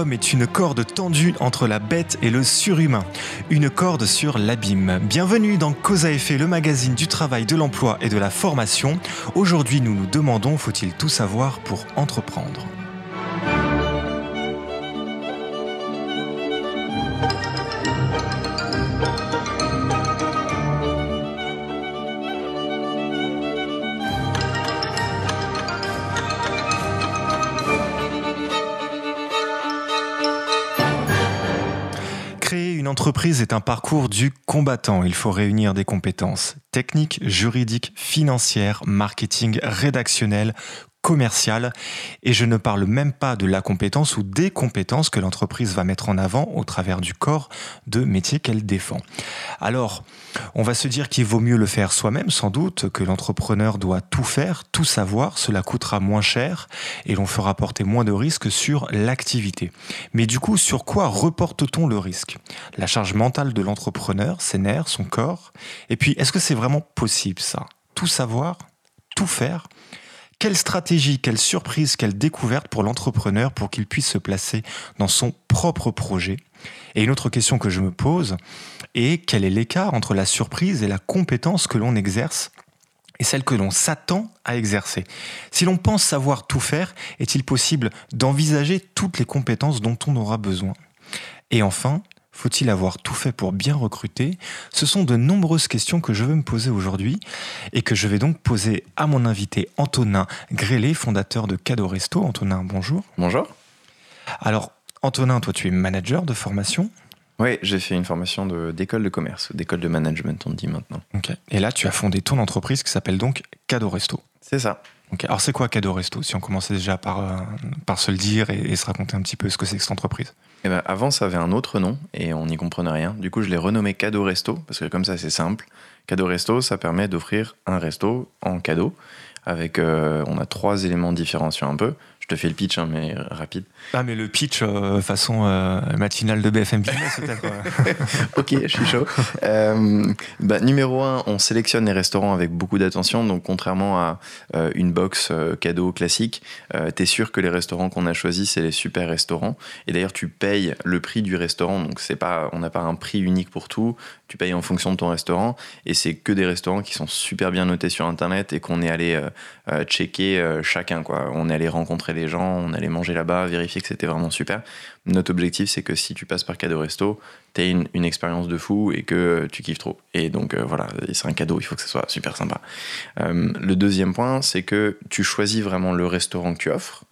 Est une corde tendue entre la bête et le surhumain, une corde sur l'abîme. Bienvenue dans Cause à effet, le magazine du travail, de l'emploi et de la formation. Aujourd'hui, nous nous demandons, faut-il tout savoir pour entreprendre? Est un parcours du combattant. Il faut réunir des compétences techniques, juridiques, financières, marketing, rédactionnelles, commerciale. Et je ne parle même pas de la compétence ou des compétences que l'entreprise va mettre en avant au travers du corps de métier qu'elle défend. Alors, on va se dire qu'il vaut mieux le faire soi-même sans doute, que l'entrepreneur doit tout faire, tout savoir, cela coûtera moins cher et l'on fera porter moins de risques sur l'activité. Mais du coup, sur quoi reporte-t-on le risque? La charge mentale de l'entrepreneur, ses nerfs, son corps. Et puis, est-ce que c'est vraiment possible ça? Tout savoir Tout faire quelle stratégie, quelle surprise, quelle découverte pour l'entrepreneur pour qu'il puisse se placer dans son propre projet? Et une autre question que je me pose est quel est l'écart entre la surprise et la compétence que l'on exerce et celle que l'on s'attend à exercer? Si l'on pense savoir tout faire, est-il possible d'envisager toutes les compétences dont on aura besoin? Et enfin, faut-il avoir tout fait pour bien recruter? Ce sont de nombreuses questions que je veux me poser aujourd'hui et que je vais donc poser à mon invité Antonin Grélé, fondateur de Cadeau Resto. Antonin, bonjour. Bonjour. Alors, Antonin, toi tu es manager de formation oui, j'ai fait une formation d'école de, commerce, d'école de management, on dit maintenant. Et là, tu as fondé ton entreprise qui s'appelle donc Cadeau Resto. C'est ça. Ok. Alors, c'est quoi Cadeau Resto? Si on commençait déjà par, euh, par se le dire et, et, se raconter un petit peu ce que c'est que cette entreprise. Eh ben, avant, ça avait un autre nom et on n'y comprenait rien. Du coup, je l'ai renommé Cadeau Resto parce que comme ça, c'est simple. Cadeau Resto, ça permet d'offrir un resto en cadeau. Avec, euh, on a trois éléments différenciants un peu te fais le pitch, hein, mais rapide. Ah, mais le pitch euh, façon euh, matinale de BFM Business, peut-être. ok, je suis chaud. Euh, bah, numéro un, on sélectionne les restaurants avec beaucoup d'attention. Donc, contrairement à une box cadeau classique, tu es sûr que les restaurants qu'on a choisis, c'est les super restaurants. Et d'ailleurs, tu payes le prix du restaurant. Donc, c'est pas, on n'a pas un prix unique pour tout. Tu payes en fonction de ton restaurant. Et c'est que des restaurants qui sont super bien notés sur Internet et qu'on est allé checker chacun. Quoi. On est allé rencontrer les gens, on allait manger là-bas, vérifier que c'était vraiment super. Notre objectif, c'est que si tu passes par cadeau resto, tu une, une expérience de fou et que tu kiffes trop. Et donc euh, voilà, c'est un cadeau, il faut que ce soit super sympa. Euh, le deuxième point, c'est que tu choisis vraiment le restaurant que tu offres.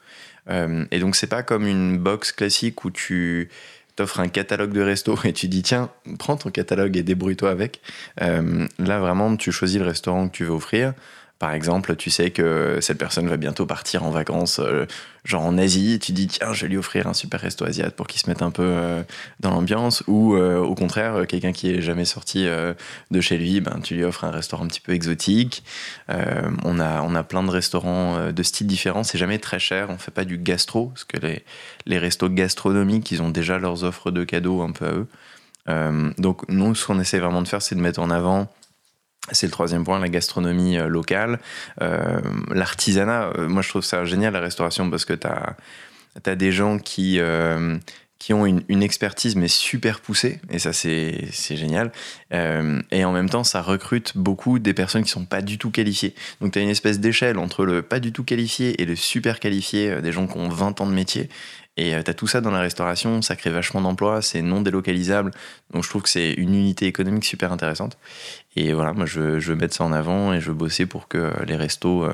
Euh, et donc c'est pas comme une box classique où tu t'offres un catalogue de resto et tu dis tiens, prends ton catalogue et débrouille-toi avec. là vraiment, tu choisis le restaurant que tu veux offrir. Par exemple, tu sais que cette personne va bientôt partir en vacances, euh, genre en Asie, et tu dis tiens, je vais lui offrir un super resto asiatique pour qu'il se mette un peu euh, dans l'ambiance, ou euh, au contraire, quelqu'un qui est jamais sorti de chez lui, ben, tu lui offres un restaurant un petit peu exotique. on, a, on a plein de restaurants de styles différents, c'est jamais très cher, on fait pas du gastro, parce que les, les restos gastronomiques, ils ont déjà leurs offres de cadeaux un peu à eux. donc nous, ce qu'on essaie vraiment de faire, c'est de mettre en avant c'est le troisième point, la gastronomie euh, locale. Euh, l'artisanat, euh, moi je trouve ça génial la restauration parce que tu as, des gens qui, qui ont une, expertise mais super poussée et ça c'est génial. et en même temps ça recrute beaucoup des personnes qui sont pas du tout qualifiées. Donc tu as une espèce d'échelle entre le pas du tout qualifié et le super qualifié, des gens qui ont 20 ans de métier. Et tu as tout ça dans la restauration, ça crée vachement d'emplois, c'est non délocalisable. Donc je trouve que c'est une unité économique super intéressante. Et voilà, moi je, veux mettre ça en avant et je veux bosser pour que les restos, euh,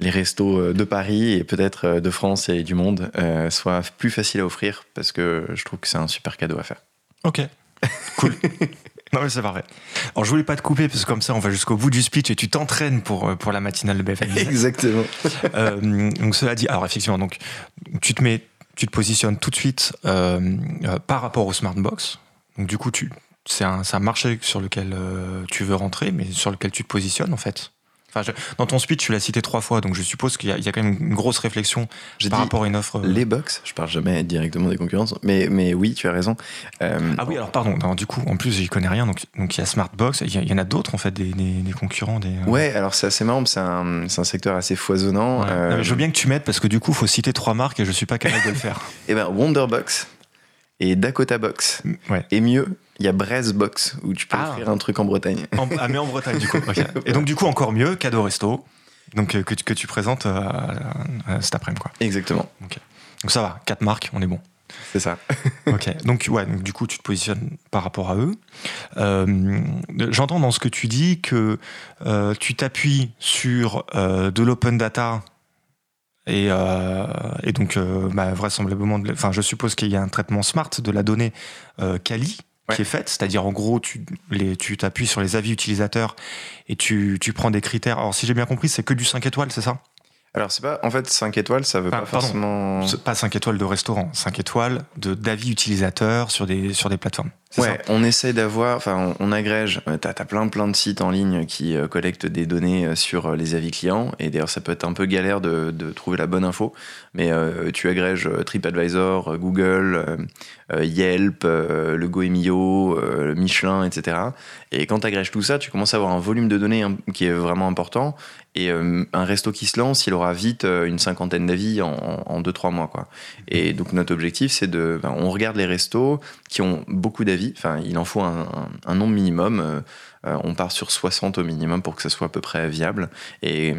les restos euh, de Paris et peut-être euh, de France et du monde soient plus faciles à offrir parce que je trouve que c'est un super cadeau à faire. Ok, cool. non mais c'est parfait. Alors je voulais pas te couper parce que comme ça on va jusqu'au bout du speech et tu t'entraînes pour, pour la matinale de BFM. Exactement. donc cela dit, alors effectivement, donc tu te mets, tu te positionnes tout de suite par rapport au Smartbox. Donc du coup tu c'est un, marché sur lequel euh, tu veux rentrer, mais sur lequel tu te positionnes en fait. Enfin, dans ton speech, tu l'as cité trois fois, donc je suppose qu'il y, y, a quand même une grosse réflexion par rapport à une offre. Les box, je parle jamais directement des concurrences, mais, mais oui, tu as raison. ah oui, alors pardon, du coup, en plus, j'y connais rien, donc il y a Smartbox, il y, y, en a d'autres en fait, des, des, des concurrents. Des, Ouais, alors c'est assez marrant, c'est un, un, secteur assez foisonnant. Ouais. Non, je veux bien que tu m'aides parce que du coup, il faut citer trois marques et je suis pas capable de le faire. Eh ben, Wonderbox et Dakota Box. Ouais. Et mieux, il y a Brest Box où tu peux ah. offrir un truc en Bretagne. En, ah, mais en Bretagne, du coup. Okay. Et donc, du coup, encore mieux, cadeau resto. Donc, euh, que, que, tu présentes euh, euh, cet après-midi, quoi. Exactement. Okay. Donc, ça va, quatre marques, on est bon. C'est ça. ok, donc ouais, donc, du coup tu te positionnes par rapport à eux. Euh, J'entends dans ce que tu dis que euh, tu t'appuies sur euh, de l'open data et, euh, et donc bah, vraisemblablement, enfin je suppose qu'il y a un traitement smart de la donnée Kali ouais. qui est faite, c'est-à-dire en gros tu t'appuies sur les avis utilisateurs et tu, tu prends des critères. Alors si j'ai bien compris, c'est que du 5 étoiles, c'est ça? Alors, c'est pas. En fait, 5 étoiles, ça veut enfin, pas forcément. Pas 5 étoiles de restaurant, 5 étoiles d'avis utilisateurs sur des, sur des plateformes. Ouais, on essaie d'avoir. Enfin, on, on, agrège. T'as as plein, plein de sites en ligne qui euh, collectent des données euh, sur les avis clients. Et d'ailleurs, ça peut être un peu galère de, de trouver la bonne info. Mais euh, tu agrèges TripAdvisor, Google, euh, Yelp, le Goemio, Michelin, etc. Et quand tu agrèges tout ça, tu commences à avoir un volume de données qui est vraiment important. Et euh, un resto qui se lance, il aura vite euh, une cinquantaine d'avis en 2-3 mois. Quoi. Et donc notre objectif, c'est de... Ben, on regarde les restos qui ont beaucoup d'avis, enfin il en faut un, nombre minimum. Euh, on part sur 60 au minimum pour que ça soit à peu près viable. Et,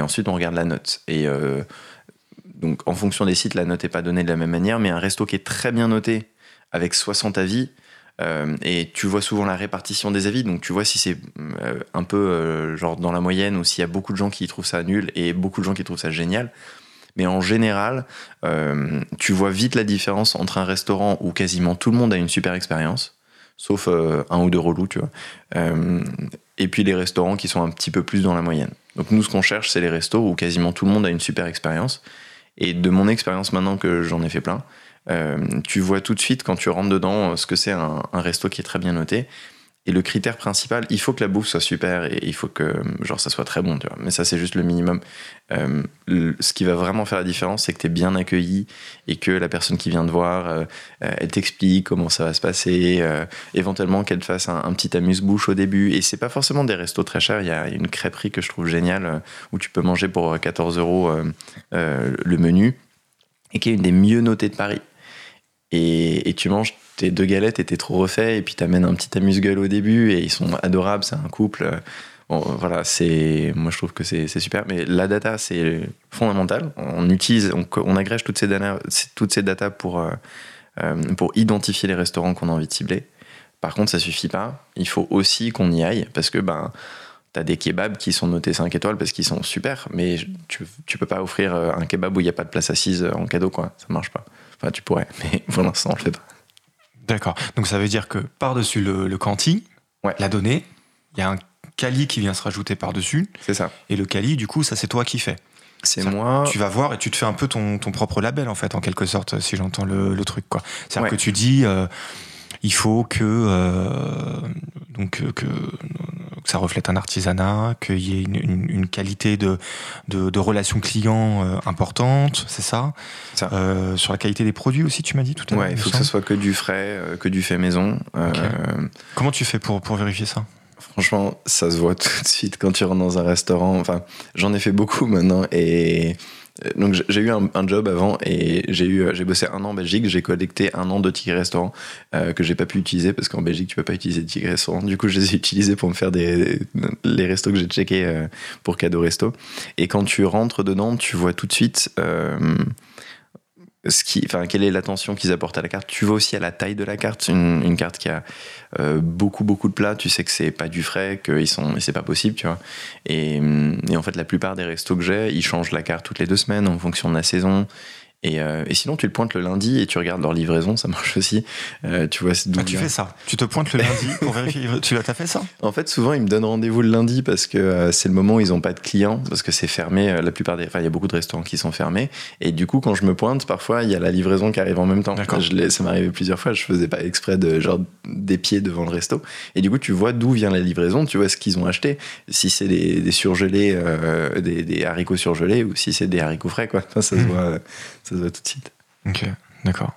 ensuite, on regarde la note. Et euh, donc en fonction des sites, la note n'est pas donnée de la même manière, mais un resto qui est très bien noté avec 60 avis, euh, et tu vois souvent la répartition des avis, donc tu vois si c'est euh, un peu euh, genre dans la moyenne ou s'il y a beaucoup de gens qui trouvent ça nul et beaucoup de gens qui trouvent ça génial. Mais en général, euh, tu vois vite la différence entre un restaurant où quasiment tout le monde a une super expérience, sauf un ou deux relous, tu vois, et puis les restaurants qui sont un petit peu plus dans la moyenne. Donc nous, ce qu'on cherche, c'est les restos où quasiment tout le monde a une super expérience. Et de mon expérience maintenant que j'en ai fait plein, euh, tu vois tout de suite quand tu rentres dedans ce que c'est un, resto qui est très bien noté. Et le critère principal, il faut que la bouffe soit super et il faut que genre ça soit très bon, tu vois. Mais ça c'est juste le minimum. Euh, ce qui va vraiment faire la différence, c'est que tu es bien accueilli et que la personne qui vient te voir, euh, elle t'explique comment ça va se passer, euh, éventuellement qu'elle te fasse un, un petit amuse-bouche au début. Et c'est pas forcément des restos très chers. Il y a une crêperie que je trouve géniale où tu peux manger pour 14 euros le menu et qui est une des mieux notées de Paris et, tu manges tes deux galettes et t'es trop refait et puis t'amènes un petit amuse-gueule au début et ils sont adorables, c'est un couple. Voilà, c'est, moi je trouve que c'est super, mais la data c'est fondamental. On utilise, on, agrège toutes ces data, toutes ces data pour, euh, pour identifier les restaurants qu'on a envie de cibler. Par contre, ça suffit pas. Il faut aussi qu'on y aille parce que ben, T'as des kebabs qui sont notés 5 étoiles parce qu'ils sont super, mais tu, tu peux pas offrir un kebab où il n'y a pas de place assise en cadeau, quoi. Ça marche pas. Enfin, tu pourrais, mais pour l'instant, on le fait pas. D'accord. Donc ça veut dire que par-dessus le, le quanti, ouais. la donnée, il y a un quali qui vient se rajouter par-dessus. C'est ça. Et le quali, du coup, ça c'est toi qui fais. C'est moi. Tu vas voir et tu te fais un peu ton, ton propre label, en fait, en quelque sorte, si j'entends le, le, truc. C'est-à-dire ouais. que tu dis, euh, il faut que, euh, donc, que, que, ça reflète un artisanat, qu'il y ait une, une, une qualité de, de, de relation client euh, importante, c'est ça, ça. Euh, Sur la qualité des produits aussi, tu m'as dit tout à l'heure. Ouais, il faut que ce soit que du frais, euh, que du fait maison. Okay. Comment tu fais pour, pour vérifier ça? Franchement, ça se voit tout de suite quand tu rentres dans un restaurant. Enfin, j'en ai fait beaucoup maintenant et donc j'ai eu un, job avant et j'ai eu j'ai bossé un an en Belgique. J'ai collecté un an de tickets restaurants euh, que j'ai pas pu utiliser parce qu'en Belgique tu peux pas utiliser de tickets restaurants. Du coup je les ai utilisés pour me faire les restos que j'ai checkés euh, pour cadeau resto. Et quand tu rentres dedans tu vois tout de suite euh, ce qui, enfin, quelle est l'attention qu'ils apportent à la carte. Tu vois aussi à la taille de la carte, une, une carte qui a euh, beaucoup beaucoup de plats. Tu sais que c'est pas du frais, qu'ils sont, c'est pas possible, tu vois. Et, et, en fait, la plupart des restos que j'ai, ils changent la carte toutes les deux semaines en fonction de la saison. Et, euh, et, sinon, tu le pointes le lundi et tu regardes leur livraison, ça marche aussi. Euh, tu vois ah, tu fais ça Tu te pointes le lundi pour vérifier Tu as fait ça? En fait, souvent, ils me donnent rendez-vous le lundi parce que euh, c'est le moment où ils n'ont pas de clients, parce que c'est fermé. La plupart des. Enfin, il y a beaucoup de restaurants qui sont fermés. Et du coup, quand je me pointe, parfois, il y a la livraison qui arrive en même temps. Je ça m'est arrivé plusieurs fois. Je faisais pas exprès de genre des pieds devant le resto. Et du coup, tu vois d'où vient la livraison, tu vois ce qu'ils ont acheté. Si c'est des, des, surgelés, des, des, haricots surgelés ou si c'est des haricots frais, quoi. ça, se mmh. voit, ça se voit tout de suite. Ok, d'accord.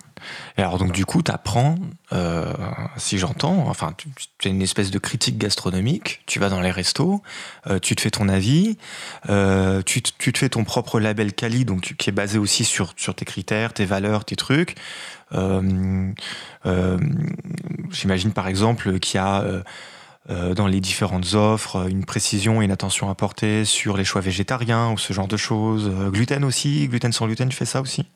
Et alors donc du coup, tu apprends, euh, si j'entends, enfin, tu, es une espèce de critique gastronomique, tu vas dans les restos, euh, tu te fais ton avis, euh, tu, tu, te fais ton propre label Cali, donc qui est basé aussi sur, sur tes critères, tes valeurs, tes trucs. J'imagine par exemple qu'il y a... dans les différentes offres, une précision et une attention apportée sur les choix végétariens ou ce genre de choses. gluten aussi, gluten sans gluten, tu fais ça aussi?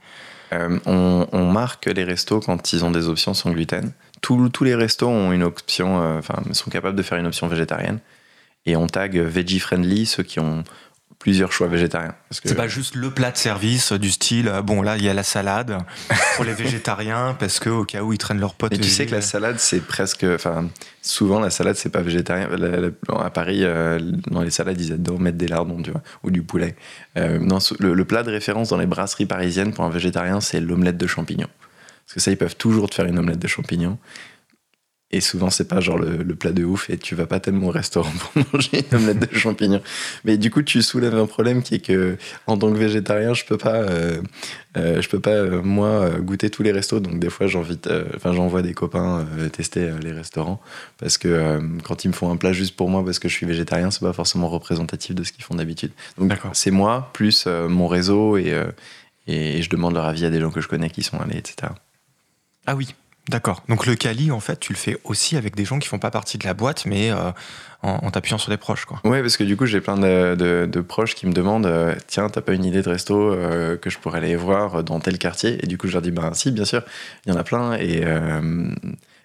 Euh, on, marque les restos quand ils ont des options sans gluten. tous les restos ont une option, euh, sont capables de faire une option végétarienne. Et on tag veggie friendly ceux qui ont plusieurs choix végétariens. C'est pas juste le plat de service du style, euh, bon là il y a la salade pour les végétariens parce que au cas où ils traînent leurs potes. Et tu sais que la salade c'est presque, enfin souvent la salade c'est pas végétarien. à Paris euh, dans les salades ils adorent mettre des lardons tu vois ou du poulet. Euh, le, plat de référence dans les brasseries parisiennes pour un végétarien c'est l'omelette de champignons. Parce que ça ils peuvent toujours te faire une omelette de champignons. Et souvent, c'est pas genre le, plat de ouf et tu vas pas tellement au restaurant pour manger une omelette de champignons. Mais du coup, tu soulèves un problème qui est que, en tant que végétarien, je peux pas, euh, euh, je peux pas, euh, moi, goûter tous les restos. Donc, des fois, j'invite, enfin, j'envoie des copains tester les restaurants parce que quand ils me font un plat juste pour moi parce que je suis végétarien, c'est pas forcément représentatif de ce qu'ils font d'habitude. Donc, c'est moi plus mon réseau et, et je demande leur avis à des gens que je connais qui sont allés, etc. Ah oui, D'accord. Donc le Cali, en fait, tu le fais aussi avec des gens qui font pas partie de la boîte, mais euh, en, t'appuyant sur des proches, quoi. Ouais, parce que du coup, j'ai plein de, proches qui me demandent euh, Tiens, t'as pas une idée de resto euh, que je pourrais aller voir dans tel quartier? Et du coup, je leur dis Ben si, bien sûr, il y en a plein. Et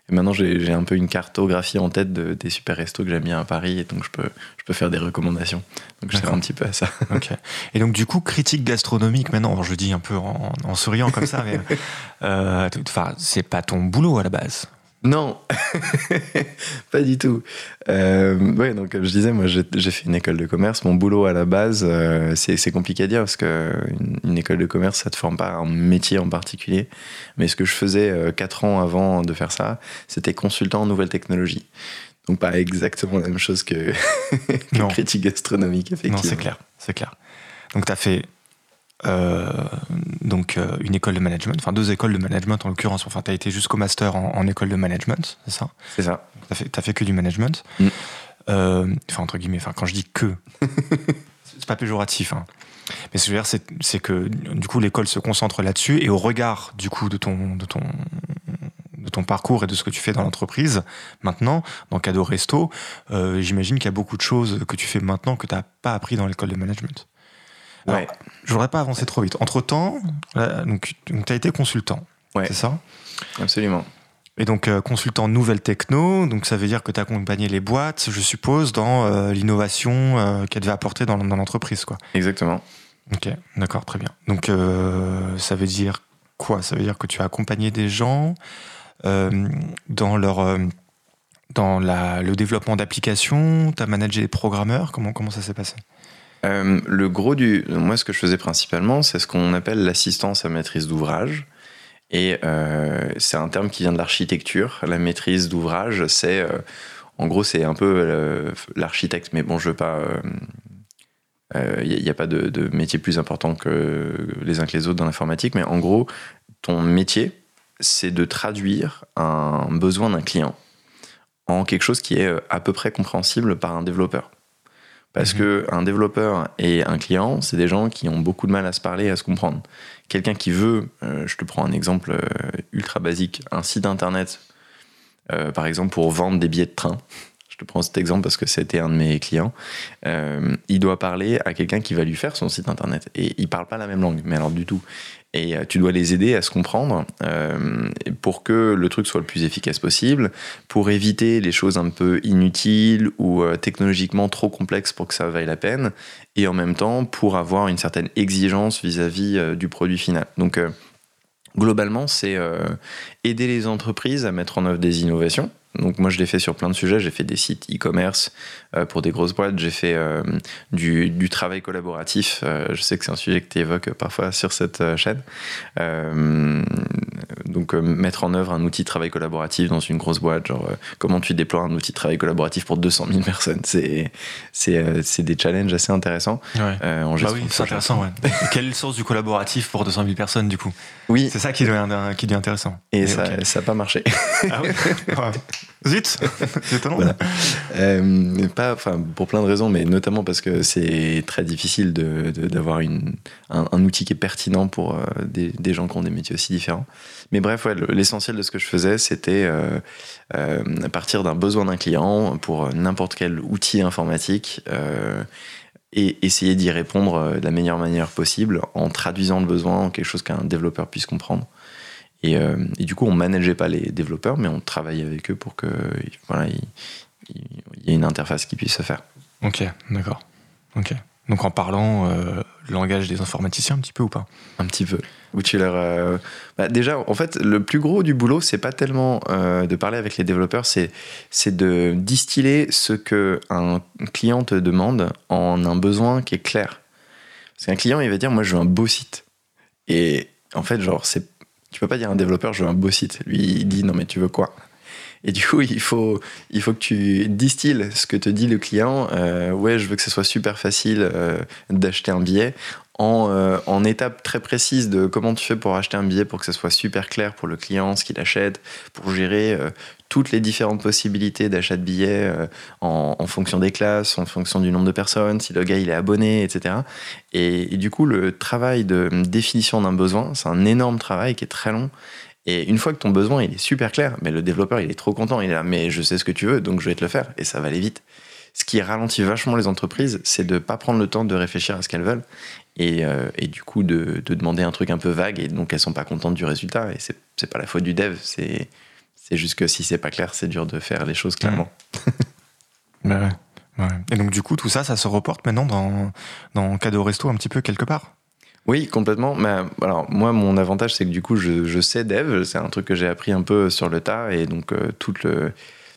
et maintenant, j'ai un peu une cartographie en tête de, des super restos que j'aime bien à Paris, et donc je peux, je peux faire des recommandations. Donc je sers un petit peu à ça. Et donc, du coup, critique gastronomique, maintenant, je dis un peu en, souriant comme ça, mais euh, c'est pas ton boulot à la base. Non, pas du tout. Euh, oui, donc comme je disais, moi j'ai fait une école de commerce. Mon boulot à la base, euh, c'est compliqué à dire parce qu'une une école de commerce, ça te forme pas un métier en particulier. Mais ce que je faisais euh, quatre ans avant de faire ça, c'était consultant en nouvelles technologies. Donc pas exactement la même chose que, que critique gastronomique, effectivement. Non, c'est clair, c'est clair. Donc tu as fait euh, donc euh, une école de management, enfin deux écoles de management en l'occurrence. Enfin, tu as été jusqu'au master en, école de management, c'est ça? C'est ça. Tu fait, as fait que du management. Mm. Euh, enfin, entre guillemets, enfin, quand je dis que, c'est pas péjoratif. Hein. Mais ce que je veux dire, c'est que du coup, l'école se concentre là-dessus et au regard du coup de ton, de ton, de ton parcours et de ce que tu fais dans l'entreprise, maintenant, dans Cadeau Resto, j'imagine qu'il y a beaucoup de choses que tu fais maintenant que tu n'as pas appris dans l'école de management. Ouais. je voudrais pas avancer trop vite. Entre temps, donc, tu as été consultant. Ouais. C'est ça? Absolument. Et donc, euh, consultant nouvelle techno, donc ça veut dire que tu as accompagné les boîtes, je suppose, dans euh, l'innovation euh, qu'elles devaient apporter dans, dans l'entreprise. quoi. Exactement. Ok, d'accord, très bien. Donc, ça veut dire quoi? Ça veut dire que tu as accompagné des gens dans leur. dans la, le développement d'applications, tu as managé les programmeurs, comment, comment ça s'est passé? Euh, le gros du. Moi, ce que je faisais principalement, c'est ce qu'on appelle l'assistance à maîtrise d'ouvrage. Et euh, c'est un terme qui vient de l'architecture. La maîtrise d'ouvrage, c'est. Euh, en gros, c'est un peu l'architecte. Mais bon, je veux pas. Il n'y a, pas de, de, métier plus important que les uns que les autres dans l'informatique. Mais en gros, ton métier, c'est de traduire un besoin d'un client en quelque chose qui est à peu près compréhensible par un développeur. Parce mhm. qu'un développeur et un client, c'est des gens qui ont beaucoup de mal à se parler et à se comprendre. Quelqu'un qui veut, euh, je te prends un exemple euh, ultra basique, un site internet, euh, par exemple pour vendre des billets de train. Je te prends cet exemple parce que c'était un de mes clients. il doit parler à quelqu'un qui va lui faire son site internet. Et il parle pas la même langue, mais alors du tout. Et tu dois les aider à se comprendre pour que le truc soit le plus efficace possible, pour éviter les choses un peu inutiles ou technologiquement trop complexes pour que ça vaille la peine, et en même temps pour avoir une certaine exigence vis-à-vis du produit final. Donc globalement, c'est aider les entreprises à mettre en œuvre des innovations donc moi je l'ai fait sur plein de sujets, j'ai fait des sites e-commerce euh, pour des grosses boîtes, j'ai fait euh, du, travail collaboratif, euh, je sais que c'est un sujet que tu évoques parfois sur cette chaîne. Donc mettre en œuvre un outil de travail collaboratif dans une grosse boîte, genre comment tu déploies un outil de travail collaboratif pour 200 000 personnes, c'est, c'est, des challenges assez intéressants. Ouais. en bah oui, c'est intéressant. Ouais. Quelle est le sens du collaboratif pour 200 000 personnes du coup? Oui. C'est ça qui devient, qui devient intéressant. Et, ça n'a pas marché. Ah oui Zut C'est étonnant. Euh, pas, pour plein de raisons, mais notamment parce que c'est très difficile d'avoir de, un, un, outil qui est pertinent pour euh, des, des, gens qui ont des métiers aussi différents. Mais bref, ouais, l'essentiel de ce que je faisais, c'était euh, euh partir d'un besoin d'un client pour n'importe quel outil informatique et essayer d'y répondre de la meilleure manière possible en traduisant le besoin en quelque chose qu'un développeur puisse comprendre. Euh, et, du coup, on manageait pas les développeurs, mais on travaillait avec eux pour que voilà, il, y ait une interface qui puisse se faire. Ok, d'accord. Ok. Donc en parlant euh, le langage des informaticiens un petit peu ou pas? Un petit peu. Où tu leur, euh, bah, déjà, en fait, le plus gros du boulot, c'est pas tellement de parler avec les développeurs, c'est c'est de distiller ce que un client te demande en un besoin qui est clair. Parce qu'un client, il va dire, moi, je veux un beau site. Et en fait, genre, c'est tu peux pas dire à un développeur, je veux un beau site. Lui, il dit, non, mais tu veux quoi? Et du coup, il faut, il faut que tu distilles ce que te dit le client. Euh, ouais, je veux que ce soit super facile euh, d'acheter un billet. En, euh, étapes très précises de comment tu fais pour acheter un billet pour que ce soit super clair pour le client, ce qu'il achète, pour gérer toutes les différentes possibilités d'achat de billets en, en, fonction des classes, en fonction du nombre de personnes, si le gars il est abonné, etc. Et, et du coup, le travail de définition d'un besoin, c'est un énorme travail qui est très long et une fois que ton besoin il est super clair, mais le développeur il est trop content, il est là, mais je sais ce que tu veux, donc je vais te le faire, et ça va aller vite. Ce qui ralentit vachement les entreprises, c'est de ne pas prendre le temps de réfléchir à ce qu'elles veulent, et, euh, et du coup de, de, demander un truc un peu vague, et donc elles sont pas contentes du résultat, et c'est, pas la faute du dev, c'est, c'est juste que si c'est pas clair, c'est dur de faire les choses clairement. bah ouais. Ouais. Et donc du coup, tout ça, ça se reporte maintenant dans, dans cadeau resto un petit peu quelque part? Oui, complètement. Mais alors moi, mon avantage, c'est que du coup, je, je sais dev. C'est un truc que j'ai appris un peu sur le tas, et donc euh, tout le,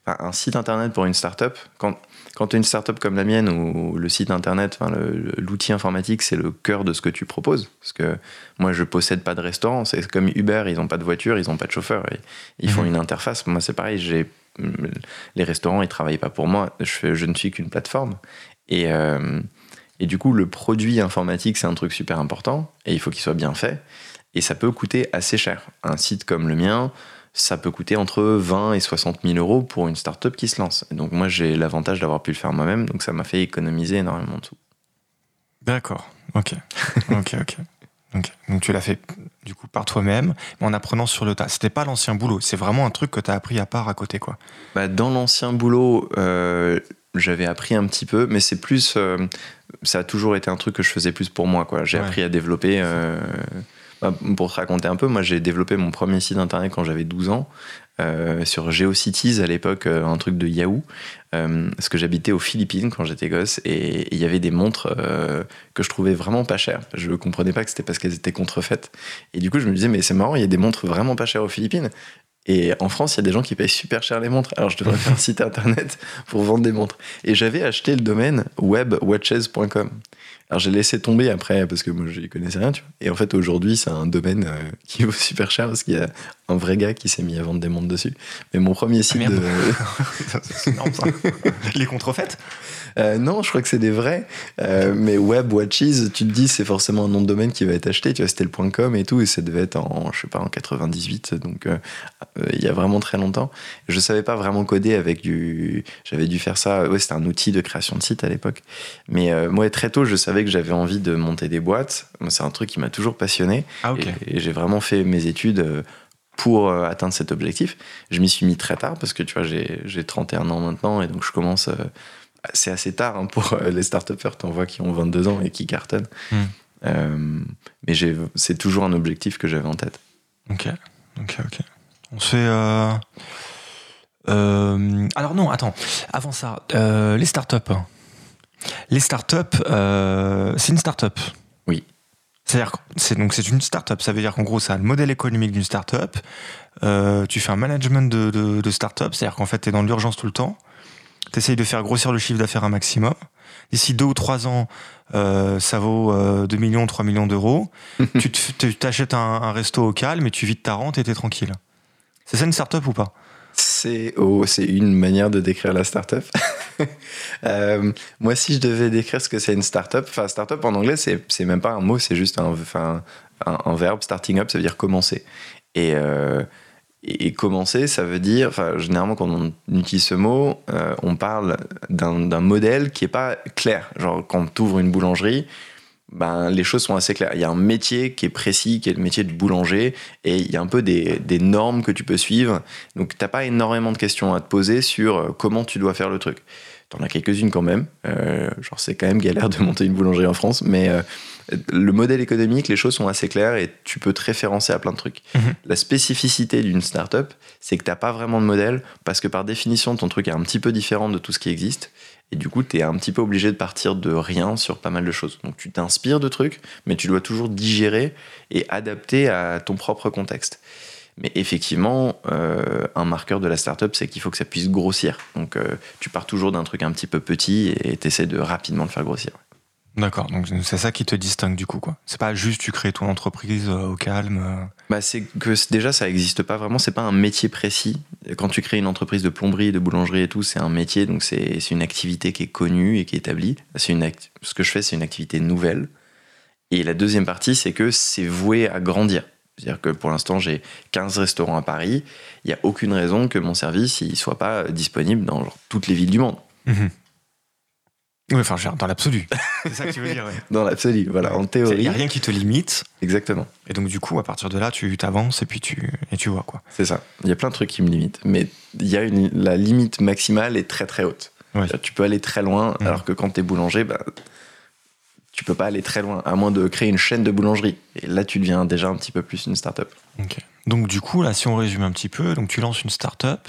un site internet pour une startup. Quand quand tu es une startup comme la mienne où le site internet, enfin, l'outil informatique, c'est le cœur de ce que tu proposes. Parce que moi, je possède pas de restaurant. C'est comme Uber, ils n'ont pas de voiture, ils n'ont pas de chauffeur. Ils font mhm. une interface. Moi, c'est pareil. J'ai les restaurants, ils travaillent pas pour moi. Je, ne suis qu'une plateforme. Et euh, et du coup, le produit informatique, c'est un truc super important et il faut qu'il soit bien fait. Et ça peut coûter assez cher. Un site comme le mien, ça peut coûter entre 20 et 60 000 euros pour une startup qui se lance. Et donc moi, j'ai l'avantage d'avoir pu le faire moi-même, donc ça m'a fait économiser énormément de sous. D'accord, ok. ok, ok. Donc tu l'as fait du coup par toi-même, mais en apprenant sur le tas. C'était pas l'ancien boulot, c'est vraiment un truc que tu as appris à part à côté, quoi. Bah, dans l'ancien boulot, euh, j'avais appris un petit peu, mais c'est plus euh, ça a toujours été un truc que je faisais plus pour moi. Quoi. J'ai appris à développer. Euh, pour te raconter un peu, moi j'ai développé mon premier site internet quand j'avais 12 ans. Euh, sur GeoCities à l'époque, euh, un truc de Yahoo, parce que j'habitais aux Philippines quand j'étais gosse et il y avait des montres que je trouvais vraiment pas chères. Je comprenais pas que c'était parce qu'elles étaient contrefaites. Et du coup, je me disais, mais c'est marrant, il y a des montres vraiment pas chères aux Philippines. Et en France, il y a des gens qui payent super cher les montres. Alors je devrais faire un site internet pour vendre des montres. Et j'avais acheté le domaine webwatches.com. Alors j'ai laissé tomber après parce que moi je n'y connaissais rien. Tu vois. Et en fait aujourd'hui c'est un domaine euh, qui vaut super cher parce qu'il y a un vrai gars qui s'est mis à vendre des montres dessus. Mais mon premier site ah, de... c'est énorme ça. Les contrefaites? Euh, non, je crois que c'est des vrais. Euh, mais Web Watches, tu te dis, c'est forcément un nom de domaine qui va être acheté. Tu vois, c'était le .com et tout, et ça devait être en, je sais pas, en 98. Donc, euh, il y a vraiment très longtemps. Je savais pas vraiment coder avec du. J'avais dû faire ça. Ouais, c'était un outil de création de site à l'époque. Mais moi, très tôt, je savais que j'avais envie de monter des boîtes. C'est un truc qui m'a toujours passionné. Ah, Et, j'ai vraiment fait mes études pour atteindre cet objectif. Je m'y suis mis très tard parce que tu vois, j'ai 31 ans maintenant et donc je commence c'est assez tard hein, pour euh, les start-upers, t'en vois qui ont 22 ans et qui cartonnent. Hmm. mais c'est toujours un objectif que j'avais en tête. Ok, ok, ok. On se fait. alors non, attends. Avant ça, les startups. Les startups, c'est une startup. Oui. C'est-à-dire c'est donc c'est une start-up. Ça veut dire qu'en gros, c'est le modèle économique d'une start-up. Euh, tu fais un management de, de, de start-up, c'est-à-dire qu'en fait, tu es dans l'urgence tout le temps. Tu essayes de faire grossir le chiffre d'affaires un maximum. D'ici deux ou trois ans, euh, ça vaut euh, 2 millions, 3 millions d'euros. tu t'achètes un, un, resto au calme et tu vides ta rente et t'es tranquille. C'est ça une start-up ou pas? C'est oh, une manière de décrire la startup. euh, moi, si je devais décrire ce que c'est une startup, enfin, startup en anglais, c'est même pas un mot, c'est juste un, un, un, verbe. Starting up, ça veut dire commencer. Et, euh, et commencer, ça veut dire, enfin, généralement, quand on utilise ce mot, euh, on parle d'un modèle qui est pas clair. Genre, quand tu ouvres une boulangerie, ben, les choses sont assez claires. Il y a un métier qui est précis, qui est le métier de boulanger, et il y a un peu des, normes que tu peux suivre. Donc, tu n'as pas énormément de questions à te poser sur euh, comment tu dois faire le truc. Tu en as quelques-unes quand même. Euh, genre, c'est quand même galère de monter une boulangerie en France, mais le modèle économique, les choses sont assez claires et tu peux te référencer à plein de trucs. Mhm. La spécificité d'une startup, c'est que tu n'as pas vraiment de modèle, parce que par définition, ton truc est un petit peu différent de tout ce qui existe. Et du coup, tu es un petit peu obligé de partir de rien sur pas mal de choses. Donc tu t'inspires de trucs, mais tu dois toujours digérer et adapter à ton propre contexte. Mais effectivement, euh, un marqueur de la startup, c'est qu'il faut que ça puisse grossir. Donc euh, tu pars toujours d'un truc un petit peu petit et tu essaies de rapidement le faire grossir. D'accord, donc c'est ça qui te distingue du coup, quoi. C'est pas juste tu crées ton entreprise euh, au calme. Euh. Bah c'est que déjà ça n'existe pas vraiment, c'est pas un métier précis. Quand tu crées une entreprise de plomberie, de boulangerie et tout, c'est un métier, donc c'est une activité qui est connue et qui est établie. Une ce que je fais, c'est une activité nouvelle. Et la deuxième partie, c'est que c'est voué à grandir. C'est-à-dire que pour l'instant, j'ai 15 restaurants à Paris. Il n'y a aucune raison que mon service ne soit pas disponible dans toutes les villes du monde. Mmh oui, enfin, dans l'absolu. C'est ça que tu veux dire, Dans l'absolu, voilà, en théorie. Il n'y a rien qui te limite. Exactement. Et donc, du coup, à partir de là, tu t'avances et puis tu, et tu vois, quoi. C'est ça. Il y a plein de trucs qui me limitent. Mais il y a une, la limite maximale est très, très haute. Tu peux aller très loin, mmh. alors que quand tu es boulanger, bah, tu peux pas aller très loin, à moins de créer une chaîne de boulangerie. Et là, tu deviens déjà un petit peu plus une start-up. Ok. Donc, du coup, là, si on résume un petit peu, donc tu lances une start-up.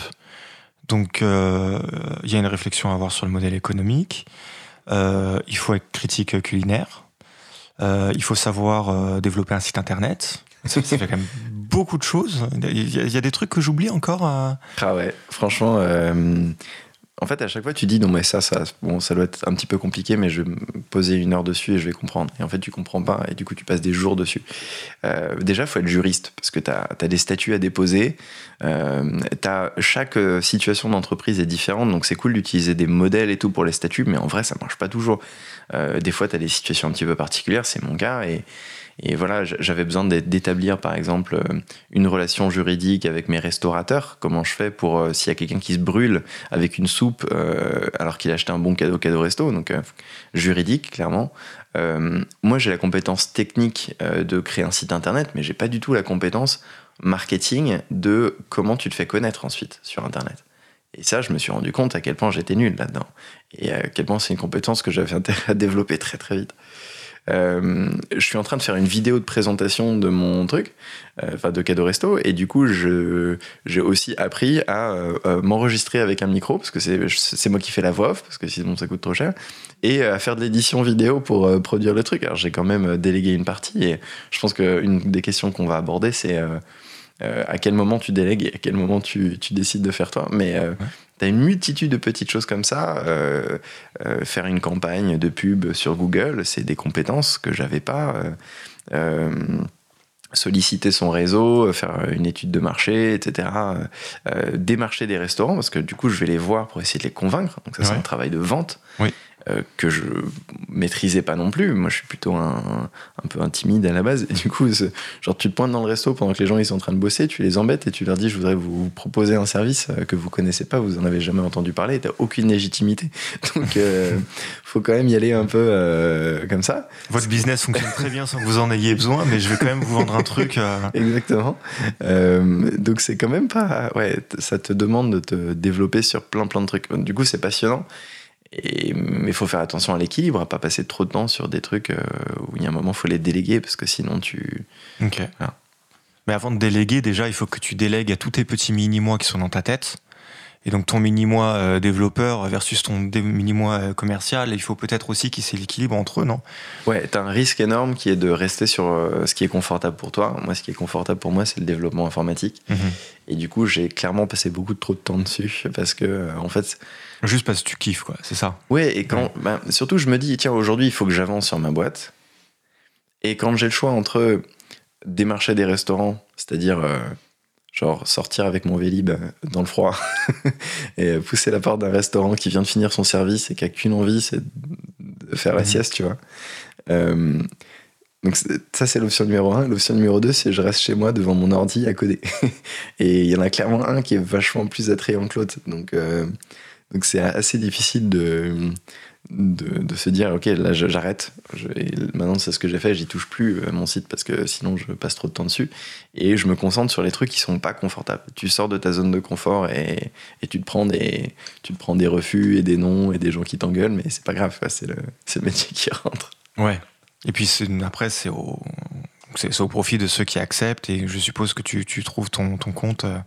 Donc, euh, il y a une réflexion à avoir sur le modèle économique. Euh, il faut être critique culinaire. Euh, il faut savoir euh, développer un site internet. Ça, fait quand même beaucoup de choses. Il y, a, des trucs que j'oublie encore. Ah ouais, franchement, en fait, à chaque fois, tu dis non, mais ça, ça, bon, ça doit être un petit peu compliqué, mais je vais me poser une heure dessus et je vais comprendre. Et en fait, tu comprends pas, et du coup, tu passes des jours dessus. Euh, déjà, faut être juriste, parce que tu as, des statuts à déposer. Euh, chaque euh, situation d'entreprise est différente, donc c'est cool d'utiliser des modèles et tout pour les statuts, mais en vrai, ça marche pas toujours. Euh, des fois, tu as des situations un petit peu particulières, c'est mon cas, et, et voilà, j'avais besoin d'établir par exemple euh, une relation juridique avec mes restaurateurs. Comment je fais pour s'il y a quelqu'un qui se brûle avec une soupe euh, alors qu'il a un bon cadeau cadeau resto, donc juridique clairement. moi, j'ai la compétence technique de créer un site internet, mais j'ai pas du tout la compétence marketing de comment tu te fais connaître ensuite sur internet. Et ça, je me suis rendu compte à quel point j'étais nul là-dedans. Et à quel point c'est une compétence que j'avais intérêt à développer très très vite. Euh, je suis en train de faire une vidéo de présentation de mon truc, euh, enfin de cadeau resto, et du coup, j'ai aussi appris à euh, m'enregistrer avec un micro, parce que c'est moi qui fais la voix off, parce que sinon ça coûte trop cher, et à faire de l'édition vidéo pour produire le truc. Alors j'ai quand même délégué une partie, et je pense qu'une des questions qu'on va aborder, c'est à quel moment tu délègues et à quel moment tu, tu décides de faire toi. Mais as une multitude de petites choses comme ça. Euh, euh, faire une campagne de pub sur Google, c'est des compétences que j'avais pas. Euh, solliciter son réseau, faire une étude de marché, etc. démarcher des restaurants, parce que du coup, je vais les voir pour essayer de les convaincre. Donc ça, c'est un travail de vente. Oui. Euh, que je maîtrisais pas non plus. Moi, je suis plutôt un, un peu intimide à la base. Et du coup, genre, tu te pointes dans le resto pendant que les gens ils sont en train de bosser, tu les embêtes et tu leur dis Je voudrais vous proposer un service euh, que vous connaissez pas, vous en avez jamais entendu parler, et t'as aucune légitimité. Donc, euh, faut quand même y aller un peu comme ça. Votre business fonctionne très bien sans que vous en ayez besoin, mais je vais quand même vous vendre un truc. Exactement. donc, c'est quand même pas. Ouais, ça te demande de te développer sur plein plein de trucs. Du coup, c'est passionnant. Et, mais il faut faire attention à l'équilibre, à pas passer trop de temps sur des trucs euh, où il y a un moment, il faut les déléguer parce que sinon tu. Ok. Mais avant de déléguer, déjà, il faut que tu délègues à tous tes petits mini-mois qui sont dans ta tête. Et donc ton mini-mois euh, développeur versus ton mini-mois euh, commercial, il faut peut-être aussi qu'il ait l'équilibre entre eux, non? Ouais, tu as un risque énorme qui est de rester sur ce qui est confortable pour toi. Moi, ce qui est confortable pour moi, c'est le développement informatique. Mhm. Et du coup, j'ai clairement passé beaucoup trop de temps dessus parce que, en fait... Juste parce que tu kiffes, quoi, c'est ça Ouais, et quand... Ben, surtout, je me dis, tiens, aujourd'hui, il faut que j'avance sur ma boîte. Et quand j'ai le choix entre démarcher des restaurants, c'est-à-dire genre sortir avec mon Vélib euh, dans le froid et pousser la porte d'un restaurant qui vient de finir son service et qui a qu'une envie, c'est de faire la mhm. sieste, tu vois. Euh, donc ça c'est l'option numéro un. L'option numéro deux, c'est je reste chez moi devant mon ordi à coder. et il y en a clairement un qui est vachement plus attrayant que l'autre. Donc euh, donc c'est assez difficile de de, se dire ok là j'arrête. Maintenant c'est ce que j'ai fait. J'y touche plus euh, mon site parce que sinon je passe trop de temps dessus. Et je me concentre sur les trucs qui sont pas confortables. Tu sors de ta zone de confort et, tu te prends des tu te prends des refus et des noms et des gens qui t'engueulent mais c'est pas grave c'est le, le métier qui rentre. Ouais. Et puis après c'est au c'est au profit de ceux qui acceptent et je suppose que tu, tu trouves ton, ton compte euh,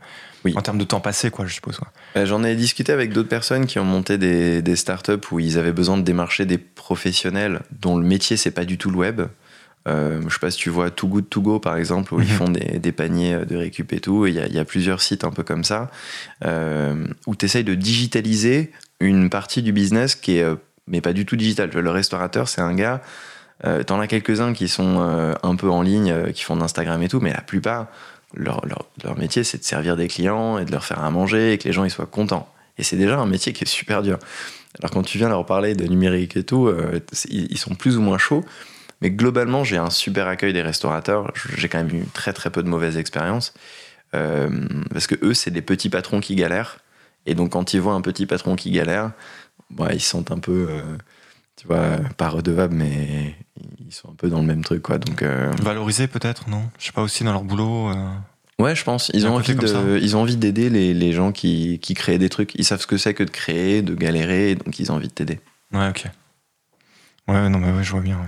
oui. en termes de temps passé, quoi, je suppose. Euh, j'en ai discuté avec d'autres personnes qui ont monté des, des, startups où ils avaient besoin de démarcher des professionnels dont le métier c'est pas du tout le web. Euh, je sais pas si tu vois Too Good To Go par exemple, où ils mhm. font des, des, paniers de récup et tout. Il y, a, y a plusieurs sites un peu comme ça, euh, où tu essayes de digitaliser une partie du business qui est, mais pas du tout digital. Le restaurateur, c'est un gars euh, T'en as quelques-uns qui sont euh, un peu en ligne, euh, qui font d'Instagram et tout, mais la plupart, leur, leur, métier, c'est de servir des clients et de leur faire à manger et que les gens ils soient contents. Et c'est déjà un métier qui est super dur. Alors quand tu viens leur parler de numérique et tout, ils sont plus ou moins chauds. Mais globalement, j'ai un super accueil des restaurateurs. J'ai quand même eu très très peu de mauvaises expériences. parce que eux, c'est des petits patrons qui galèrent. Et donc quand ils voient un petit patron qui galère, bah, ils se sentent un peu tu vois, pas redevables, mais ils sont un peu dans le même truc, quoi. Donc, euh... Valoriser peut-être, non? Je sais pas, aussi dans leur boulot euh, Ouais, je pense. Ils ont, envie de, ils ont envie d'aider les, les, gens qui, qui, créent des trucs. Ils savent ce que c'est que de créer, de galérer, donc ils ont envie de t'aider. Ouais, ok. Ouais, non, mais ouais, je vois bien.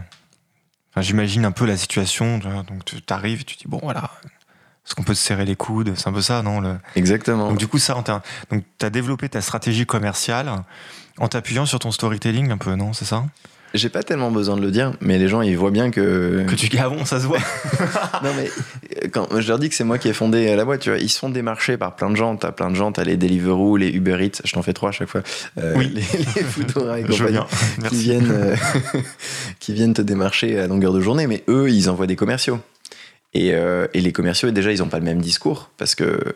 Enfin, J'imagine un peu la situation. Donc, tu arrives, tu dis, bon, voilà, est-ce qu'on peut se serrer les coudes C'est un peu ça, non le... Exactement. Donc, du coup, ça, tu as développé ta stratégie commerciale en t'appuyant sur ton storytelling un peu, non C'est ça? J'ai pas tellement besoin de le dire, mais les gens ils voient bien que. Que tu gavons, ça se voit. non, mais quand je leur dis que c'est moi qui ai fondé la boîte, tu vois, ils se font démarcher par plein de gens. T'as plein de gens, t'as les Deliveroo, les Uber Eats, je t'en fais trois à chaque fois. Euh, oui. Les, les Foodora et compagnie. Qui viennent, euh, qui viennent te démarcher à longueur de journée, mais eux ils envoient des commerciaux. Et, euh, et les commerciaux, déjà, ils ont pas le même discours parce que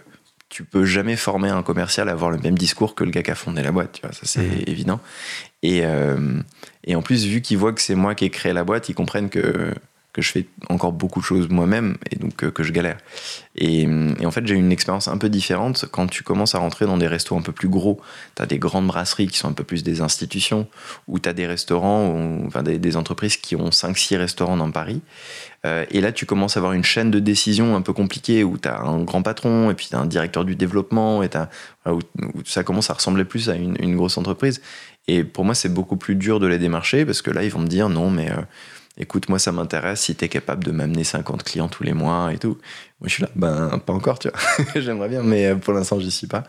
tu peux jamais former un commercial à avoir le même discours que le gars qui a fondé la boîte, tu vois, ça c'est mhm. évident. Et, euh, et en plus, vu qu'ils voient que c'est moi qui ai créé la boîte, ils comprennent que, que je fais encore beaucoup de choses moi-même et donc que, je galère. Et, et, en fait, j'ai une expérience un peu différente quand tu commences à rentrer dans des restos un peu plus gros. Tu as des grandes brasseries qui sont un peu plus des institutions, ou tu as des restaurants, enfin des, des, entreprises qui ont 5-6 restaurants dans Paris. Euh, et là, tu commences à avoir une chaîne de décision un peu compliquée où tu as un grand patron et puis tu as un directeur du développement et où, ça commence à ressembler plus à une, grosse entreprise. Et pour moi, c'est beaucoup plus dur de les démarcher parce que là, ils vont me dire non, mais euh, écoute, moi, ça m'intéresse si tu es capable de m'amener 50 clients tous les mois et tout. Moi, je suis là, ben, pas encore, tu vois. J'aimerais bien, mais euh, pour l'instant, j'y suis pas.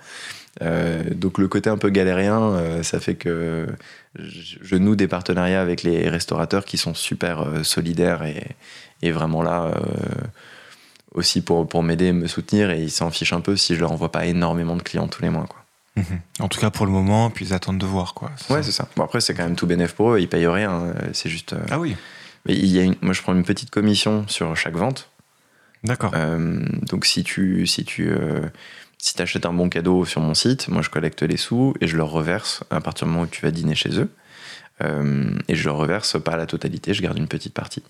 Donc le côté un peu galérien, ça fait que je, noue des partenariats avec les restaurateurs qui sont super solidaires et, est vraiment là euh, aussi pour, pour m'aider, me soutenir, et ils s'en fichent un peu si je leur envoie pas énormément de clients tous les mois. Quoi. Mhm. En tout cas pour le moment, puis ils attendent de voir. Quoi. Ouais, c'est ça. Bon, après, c'est quand même tout bénéf pour eux, ils payent rien, euh, c'est juste. Euh, ah oui. Mais il y a moi, je prends une petite commission sur chaque vente. D'accord. donc si tu, si tu si achètes un bon cadeau sur mon site, moi je collecte les sous et je leur reverse à partir du moment où tu vas dîner chez eux. et je leur reverse pas la totalité, je garde une petite partie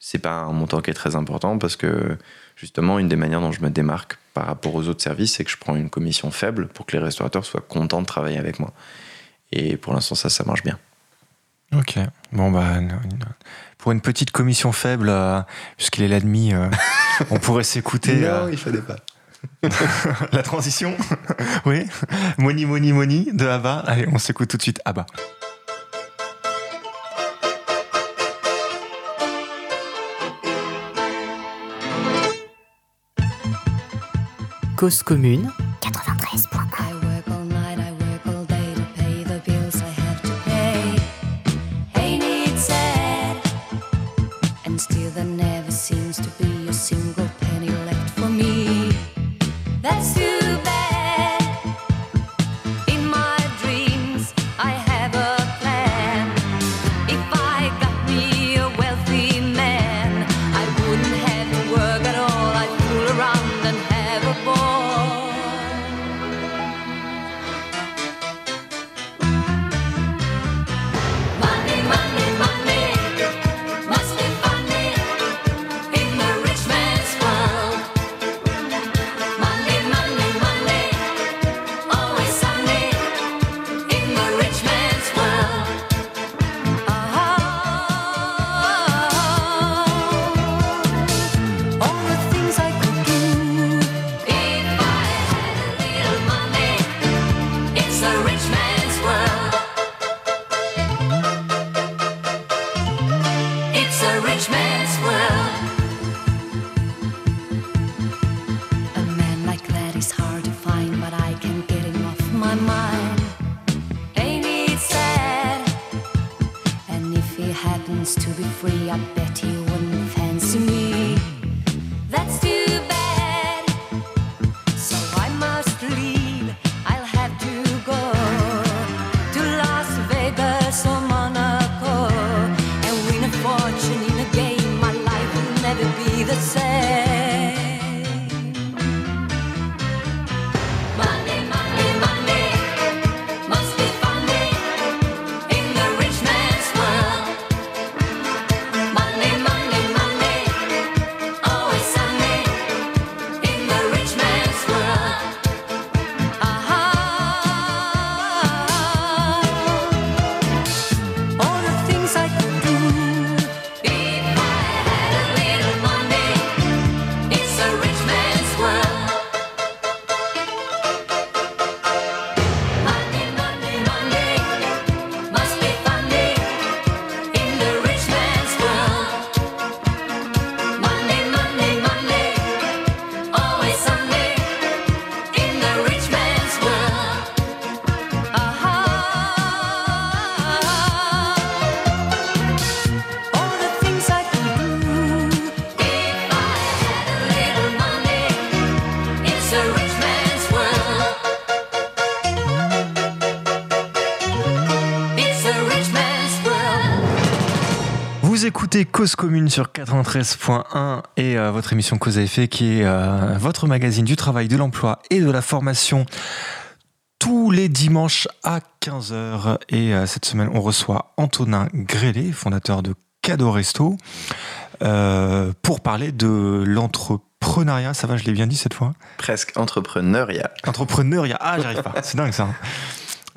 c'est pas un montant qui est très important parce que justement, une des manières dont je me démarque par rapport aux autres services, c'est que je prends une commission faible pour que les restaurateurs soient contents de travailler avec moi. Et pour l'instant, ça, ça marche bien. Ok. Bon, bah, pour une petite commission faible, euh, puisqu'il est l'admis, euh, on pourrait s'écouter. non, il fallait pas. La transition Oui Money, money, money de Abba. Allez, on s'écoute tout de suite Abba. Cause commune Cause Commune sur 93.1 et euh, votre émission Cause à effet qui est euh, votre magazine du travail, de l'emploi et de la formation tous les dimanches à 15h. Et euh, cette semaine, on reçoit Antonin Grélé, fondateur de Cadeau Resto, pour parler de l'entrepreneuriat. Ça va, je l'ai bien dit cette fois? Presque entrepreneuriat. Entrepreneuriat, ah, j'arrive pas, c'est dingue ça.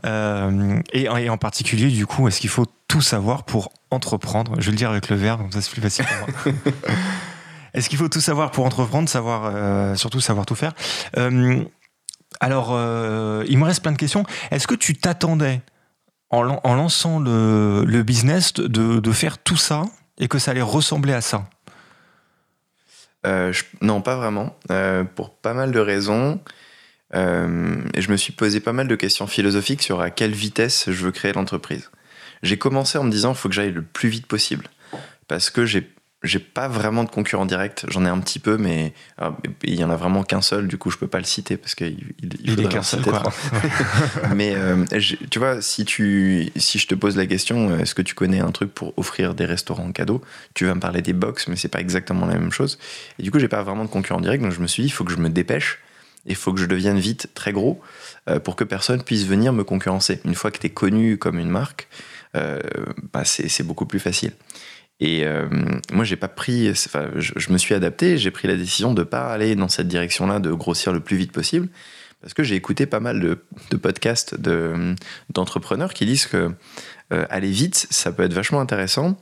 Hein. et, et en particulier, du coup, est-ce qu'il faut tout savoir pour entreprendre Je vais le dire avec le verbe, comme ça c'est plus facile pour moi. Est-ce qu'il faut tout savoir pour entreprendre, savoir, euh, surtout savoir tout faire? Euh, Alors, euh, il me reste plein de questions. Est-ce que tu t'attendais, en, lançant le, business, de, faire tout ça et que ça allait ressembler à ça? Non, pas vraiment. pour pas mal de raisons. et je me suis posé pas mal de questions philosophiques sur à quelle vitesse je veux créer l'entreprise. J'ai commencé en me disant, il faut que j'aille le plus vite possible. Parce que j'ai j'ai pas vraiment de concurrent direct. J'en ai un petit peu, mais il y en a vraiment qu'un seul. Du coup, je peux pas le citer parce qu'il il, il, est qu'un seul. Quoi. mais euh, tu vois, si tu si je te pose la question, est-ce que tu connais un truc pour offrir des restaurants cadeaux Tu vas me parler des box, mais c'est pas exactement la même chose. Et du coup, j'ai pas vraiment de concurrent direct, donc je me suis dit, il faut que je me dépêche. Il faut que je devienne vite très gros euh, pour que personne puisse venir me concurrencer. Une fois que tu es connu comme une marque, euh, bah c'est beaucoup plus facile. Et euh, moi, j'ai pas pris, enfin, je, me suis adapté, j'ai pris la décision de pas aller dans cette direction-là, de grossir le plus vite possible, parce que j'ai écouté pas mal de, de podcasts d'entrepreneurs qui disent que euh, aller vite, ça peut être vachement intéressant,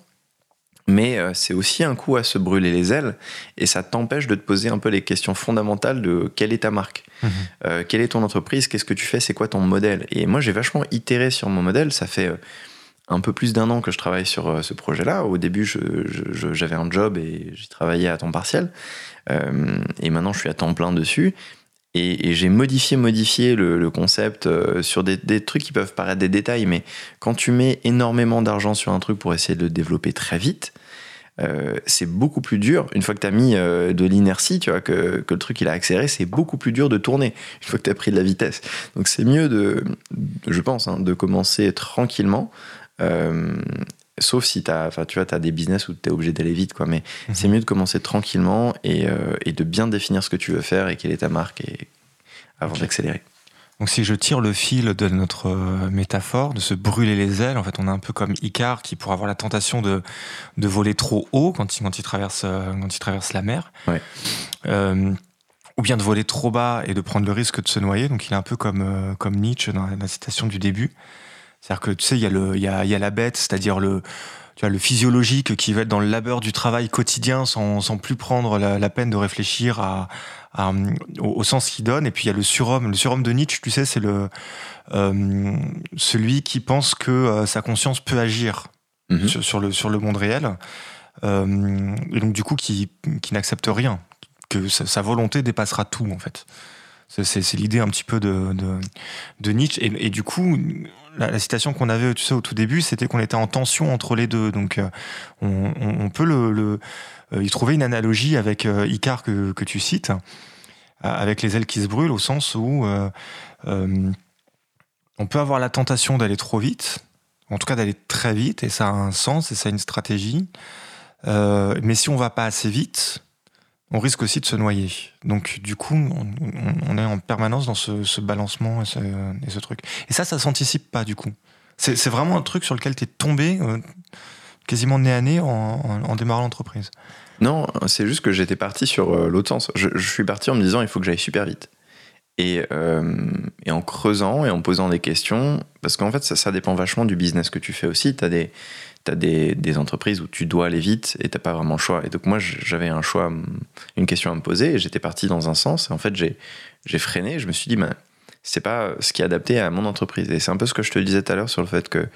Mais euh, c'est aussi un coup à se brûler les ailes et ça t'empêche de te poser un peu les questions fondamentales de quelle est ta marque. Euh, quelle est ton entreprise, qu'est-ce que tu fais, c'est quoi ton modèle? Et moi j'ai vachement itéré sur mon modèle, ça fait euh, un peu plus d'un an que je travaille sur euh, ce projet-là. Au début j'avais un job et j'y travaillais à temps partiel Euh, et maintenant je suis à temps plein dessus. Et, j'ai modifié, modifié le, concept euh, sur des, trucs qui peuvent paraître des détails, mais quand tu mets énormément d'argent sur un truc pour essayer de le développer très vite, c'est beaucoup plus dur. Une fois que tu as mis de l'inertie, tu vois, que, que le truc il a accéléré, c'est beaucoup plus dur de tourner. Une fois que tu as pris de la vitesse. Donc c'est mieux de, je pense, hein, de commencer tranquillement. Euh, sauf si tu as, tu vois, as des business où tu es obligé d'aller vite, quoi. Mais Mhm. c'est mieux de commencer tranquillement et, euh, et de bien définir ce que tu veux faire et quelle est ta marque et, avant d'accélérer. Donc si je tire le fil de notre euh, métaphore, de se brûler les ailes, en fait on est un peu comme Icare qui pourrait avoir la tentation de, de voler trop haut quand il, quand il, traverse, quand il traverse la mer. Ouais. Euh, ou bien de voler trop bas et de prendre le risque de se noyer. Donc il est un peu comme, comme Nietzsche dans la citation du début. C'est-à-dire que tu sais, il y, a le- il y a, il y a la bête, c'est-à-dire le, tu vois, le physiologique qui va être dans le labeur du travail quotidien sans, sans plus prendre la, la peine de réfléchir à, à, au, au sens qu'il donne. Et puis il y a le surhomme. Le surhomme de Nietzsche, tu sais, c'est le euh, celui qui pense que euh, sa conscience peut agir Mhm. sur, sur le, sur le monde réel. Euh, et donc du coup, qui, qui n'accepte rien, que sa, sa volonté dépassera tout en fait. C'est- C'est c'est l'idée un petit peu de, de, de Nietzsche. Et, et du coup, la, citation qu'on avait, au tout début, c'était qu'on était en tension entre les deux. Donc, euh, on, peut le, euh, y trouver une analogie avec euh, Icare que, tu cites, avec les ailes qui se brûlent, au sens où on peut avoir la tentation d'aller trop vite, en tout cas d'aller très vite, et ça a un sens et ça a une stratégie. Mais si on va pas assez vite, on risque aussi de se noyer. Donc du coup, on, est en permanence dans ce, ce balancement et ce, truc. Et ça, ça s'anticipe pas du coup. C'est vraiment un truc sur lequel tu es tombé euh, quasiment nez à nez en, démarrant l'entreprise. Non, c'est juste que j'étais parti sur euh, l'autre sens. Je, suis parti en me disant il faut que j'aille super vite. Et, euh, et en creusant et en posant des questions, parce qu'en fait ça, ça dépend vachement du business que tu fais aussi. Tu des, t'as des, des entreprises où tu dois aller vite et t'as pas vraiment le choix. Et donc moi j'avais un choix, une question à me poser et j'étais parti dans un sens. Et en fait j'ai, freiné, je me suis dit ben, c'est pas ce qui est adapté à mon entreprise. Et c'est un peu ce que je te disais tout à l'heure sur le fait que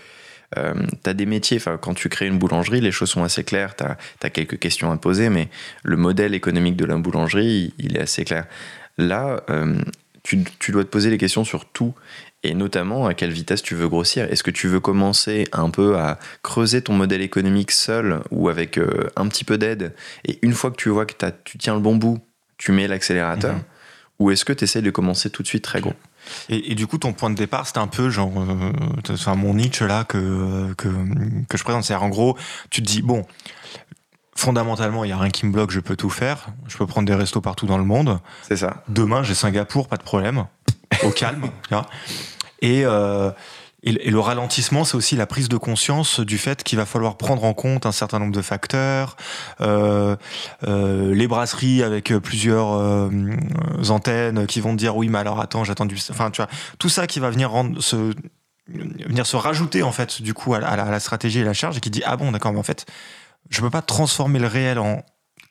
euh, tu as des métiers, enfin, quand tu crées une boulangerie, les choses sont assez claires, tu as, quelques questions à poser, mais le modèle économique de la boulangerie, il, il est assez clair. Là, euh, tu, tu dois te poser les questions sur tout, et notamment à quelle vitesse tu veux grossir. Est-ce que tu veux commencer un peu à creuser ton modèle économique seul ou avec euh, un petit peu d'aide, et une fois que tu vois que tu tiens le bon bout, tu mets l'accélérateur, Mhm. ou est-ce que tu essaies de commencer tout de suite très gros? Et, et du coup, ton point de départ, c'était un peu genre, euh, enfin, mon Nietzsche là que, que, que je présente. C'est-à-dire, en gros, tu te dis, bon, fondamentalement, il n'y a rien qui me bloque, je peux tout faire. Je peux prendre des restos partout dans le monde. C'est ça. Demain, j'ai Singapour, pas de problème. Au calme. Et, euh, et, le ralentissement, c'est aussi la prise de conscience du fait qu'il va falloir prendre en compte un certain nombre de facteurs. Euh, euh, les brasseries avec plusieurs euh, antennes qui vont te dire oui, mais alors attends, j'attends du. Enfin, tu vois, tout ça qui va venir se venir se rajouter en fait du coup à la, à à stratégie et la charge et qui dit ah bon d'accord mais en fait je peux pas transformer le réel en